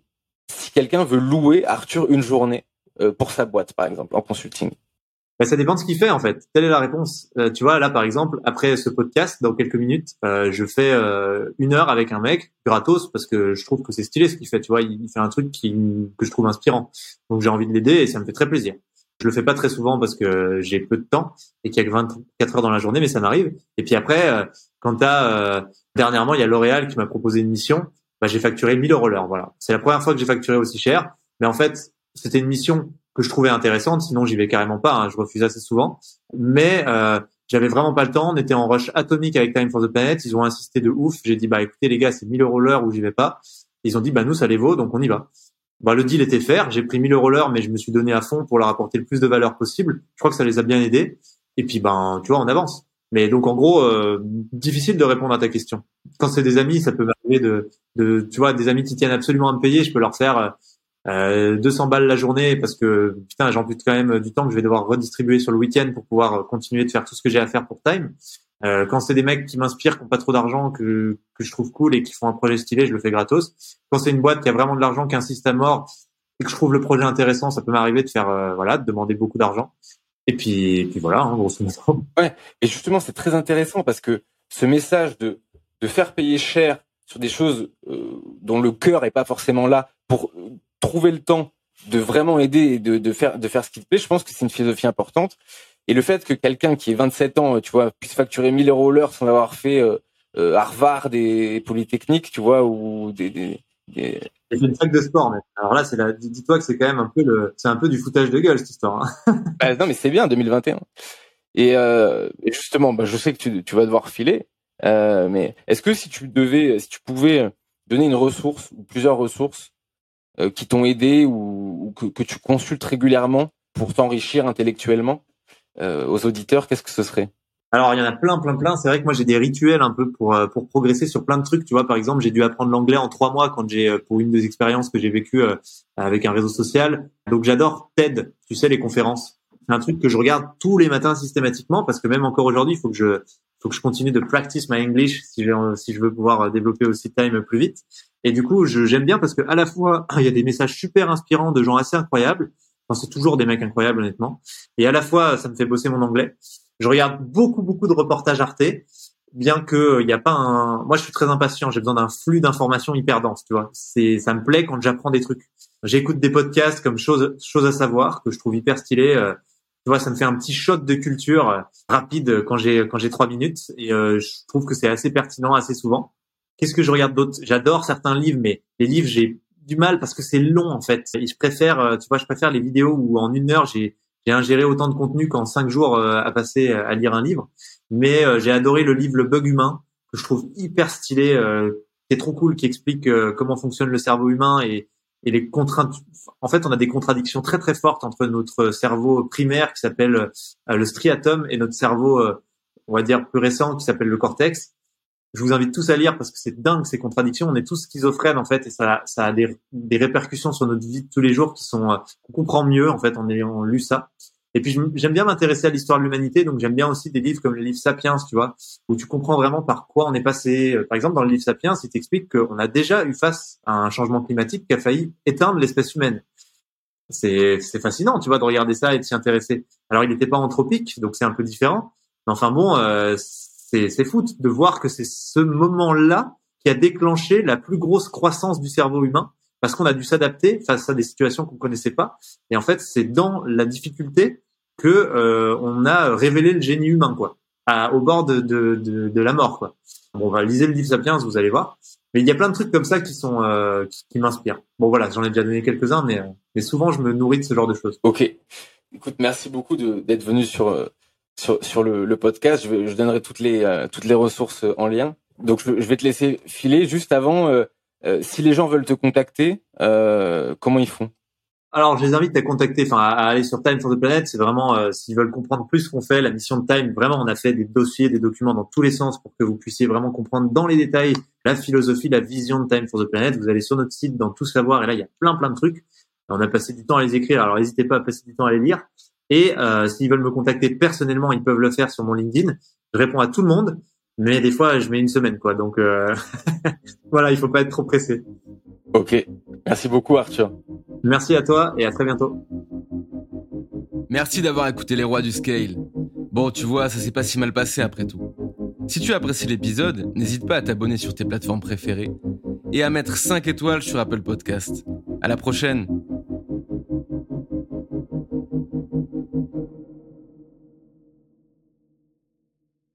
si quelqu'un veut louer Arthur une journée euh, pour sa boîte, par exemple, en consulting? Bah, ça dépend de ce qu'il fait en fait. Telle est la réponse. Euh, tu vois, là par exemple, après ce podcast, dans quelques minutes, euh, je fais euh, une heure avec un mec gratos parce que je trouve que c'est stylé ce qu'il fait. Tu vois, il, fait un truc qui, que je trouve inspirant. Donc j'ai envie de l'aider et ça me fait très plaisir. Je le fais pas très souvent parce que j'ai peu de temps et qu'il y a que 24 heures dans la journée, mais ça m'arrive. Et puis après, quand t'as dernièrement, il y a L'Oréal qui m'a proposé une mission. Bah, j'ai facturé 1000 euros l'heure. Voilà, c'est la première fois que j'ai facturé aussi cher. Mais en fait, c'était une mission que je trouvais intéressante. Sinon, j'y vais carrément pas. Hein, je refuse assez souvent. Mais euh, j'avais vraiment pas le temps. On était en rush atomique avec Time for the Planet. Ils ont insisté de ouf. J'ai dit bah écoutez les gars, c'est 1000 euros l'heure ou j'y vais pas. Ils ont dit bah nous ça les vaut donc on y va. Bah, le deal était faire. J'ai pris 1000 euros l'heure, mais je me suis donné à fond pour leur apporter le plus de valeur possible. Je crois que ça les a bien aidés. Et puis ben tu vois, on avance. Mais donc en gros, euh, difficile de répondre à ta question. Quand c'est des amis, ça peut m'arriver de, de, tu vois, des amis qui tiennent absolument à me payer, je peux leur faire euh, euh, 200 balles la journée parce que putain j'ampute quand même du temps que je vais devoir redistribuer sur le week-end pour pouvoir continuer de faire tout ce que j'ai à faire pour Time. Euh, quand c'est des mecs qui m'inspirent, qui ont pas trop d'argent, que, que je trouve cool et qui font un projet stylé, je le fais gratos. Quand c'est une boîte qui a vraiment de l'argent, qui insiste à mort et que je trouve le projet intéressant, ça peut m'arriver de faire euh, voilà, de demander beaucoup d'argent. Et puis, et puis voilà, hein, grosso modo. Ouais. Et justement, c'est très intéressant parce que ce message de de faire payer cher sur des choses euh, dont le cœur est pas forcément là pour trouver le temps de vraiment aider et de, de faire de faire ce qui te plaît, je pense que c'est une philosophie importante. Et le fait que quelqu'un qui est 27 ans, tu vois, puisse facturer 1000 euros l'heure sans avoir fait euh, euh, Harvard et Polytechnique, tu vois, ou des, des, des... C'est une fac de sport, mais alors là, c'est la, dis-toi que c'est quand même un peu le, c'est un peu du foutage de gueule cette histoire. Hein. bah, non, mais c'est bien 2021. Et, euh, et justement, bah, je sais que tu, tu vas devoir filer, euh, mais est-ce que si tu devais, si tu pouvais donner une ressource ou plusieurs ressources euh, qui t'ont aidé ou, que, que, tu consultes régulièrement pour t'enrichir intellectuellement? Aux auditeurs, qu'est-ce que ce serait? Alors il y en a plein, plein, plein. C'est vrai que moi j'ai des rituels un peu pour euh, pour progresser sur plein de trucs. Tu vois, par exemple, j'ai dû apprendre l'anglais en trois mois quand j'ai pour une des expériences que j'ai vécues avec un réseau social. Donc j'adore TED. Tu sais les conférences. C'est un truc que je regarde tous les matins systématiquement parce que même encore aujourd'hui, il faut que je faut que je continue de practice my English si je, si je veux pouvoir développer aussi Time plus vite. Et du coup, j'aime bien parce que à la fois il y a des messages super inspirants de gens assez incroyables. C'est toujours des mecs incroyables honnêtement. Et à la fois, ça me fait bosser mon anglais. Je regarde beaucoup beaucoup de reportages Arte, bien que il n'y a pas un. Moi, je suis très impatient. J'ai besoin d'un flux d'informations hyper dense. Tu vois, c'est ça me plaît quand j'apprends des trucs. J'écoute des podcasts comme chose chose à savoir que je trouve hyper stylé. Euh, tu vois, ça me fait un petit shot de culture euh, rapide quand j'ai quand j'ai trois minutes et euh, je trouve que c'est assez pertinent assez souvent. Qu'est-ce que je regarde d'autre? J'adore certains livres, mais les livres, j'ai du mal parce que c'est long en fait. Et je préfère, euh, tu vois, je préfère les vidéos où en une heure j'ai ingéré autant de contenu qu'en cinq jours euh, à passer à lire un livre. Mais euh, j'ai adoré le livre Le Bug Humain que je trouve hyper stylé, qui est trop cool, qui explique comment fonctionne le cerveau humain et, et les contraintes. En fait, on a des contradictions très très fortes entre notre cerveau primaire qui s'appelle le striatum et notre cerveau, on va dire plus récent qui s'appelle le cortex je vous invite tous à lire parce que c'est dingue ces contradictions. On est tous schizophrènes en fait et ça, ça a des, des répercussions sur notre vie de tous les jours qui sont euh, qu'on comprend mieux en fait en ayant lu ça. Et puis j'aime bien m'intéresser à l'histoire de l'humanité, donc j'aime bien aussi des livres comme le livre Sapiens, tu vois, où tu comprends vraiment par quoi on est passé. Par exemple, dans le livre Sapiens, il t'explique qu'on a déjà eu face à un changement climatique qui a failli éteindre l'espèce humaine. C'est fascinant, tu vois, de regarder ça et de s'y intéresser. Alors, il n'était pas anthropique, donc c'est un peu différent. Mais enfin bon, euh, c'est fou de voir que c'est ce moment-là qui a déclenché la plus grosse croissance du cerveau humain parce qu'on a dû s'adapter face à des situations qu'on connaissait pas. Et en fait, c'est dans la difficulté que euh, on a révélé le génie humain, quoi, au bord de, de, de, la mort, quoi. Bon, on va lisez le livre Sapiens, vous allez voir. Mais il y a plein de trucs comme ça qui sont euh, qui, m'inspirent. Bon, voilà, j'en ai déjà donné quelques-uns, mais euh, mais souvent je me nourris de ce genre de choses. Ok. Écoute, merci beaucoup d'être venu sur sur, sur le, le, podcast. Je, je, donnerai toutes les, euh, toutes les ressources euh, en lien. Donc, je, je, vais te laisser filer juste avant. Euh, si les gens veulent te contacter, comment ils font? Alors, je les invite à contacter, enfin, à aller sur Time for the Planet. C'est vraiment, s'ils veulent comprendre plus ce qu'on fait, la mission de Time. Vraiment, on a fait des dossiers, des documents dans tous les sens pour que vous puissiez vraiment comprendre dans les détails la philosophie, la vision de Time for the Planet. Vous allez sur notre site dans tout savoir et là, il y a plein, plein de trucs. On a passé du temps à les écrire. Alors, n'hésitez pas à passer du temps à les lire. Et euh, s'ils veulent me contacter personnellement, ils peuvent le faire sur mon LinkedIn. Je réponds à tout le monde. mais des fois, je mets une semaine, quoi. Donc euh... voilà, il faut pas être trop pressé. Ok, merci beaucoup Arthur. Merci à toi et à très bientôt. Merci d'avoir écouté les rois du scale. Bon, tu vois, ça s'est pas si mal passé après tout. Si tu as apprécié l'épisode, n'hésite pas à t'abonner sur tes plateformes préférées et à mettre 5 étoiles sur Apple Podcast. À la prochaine!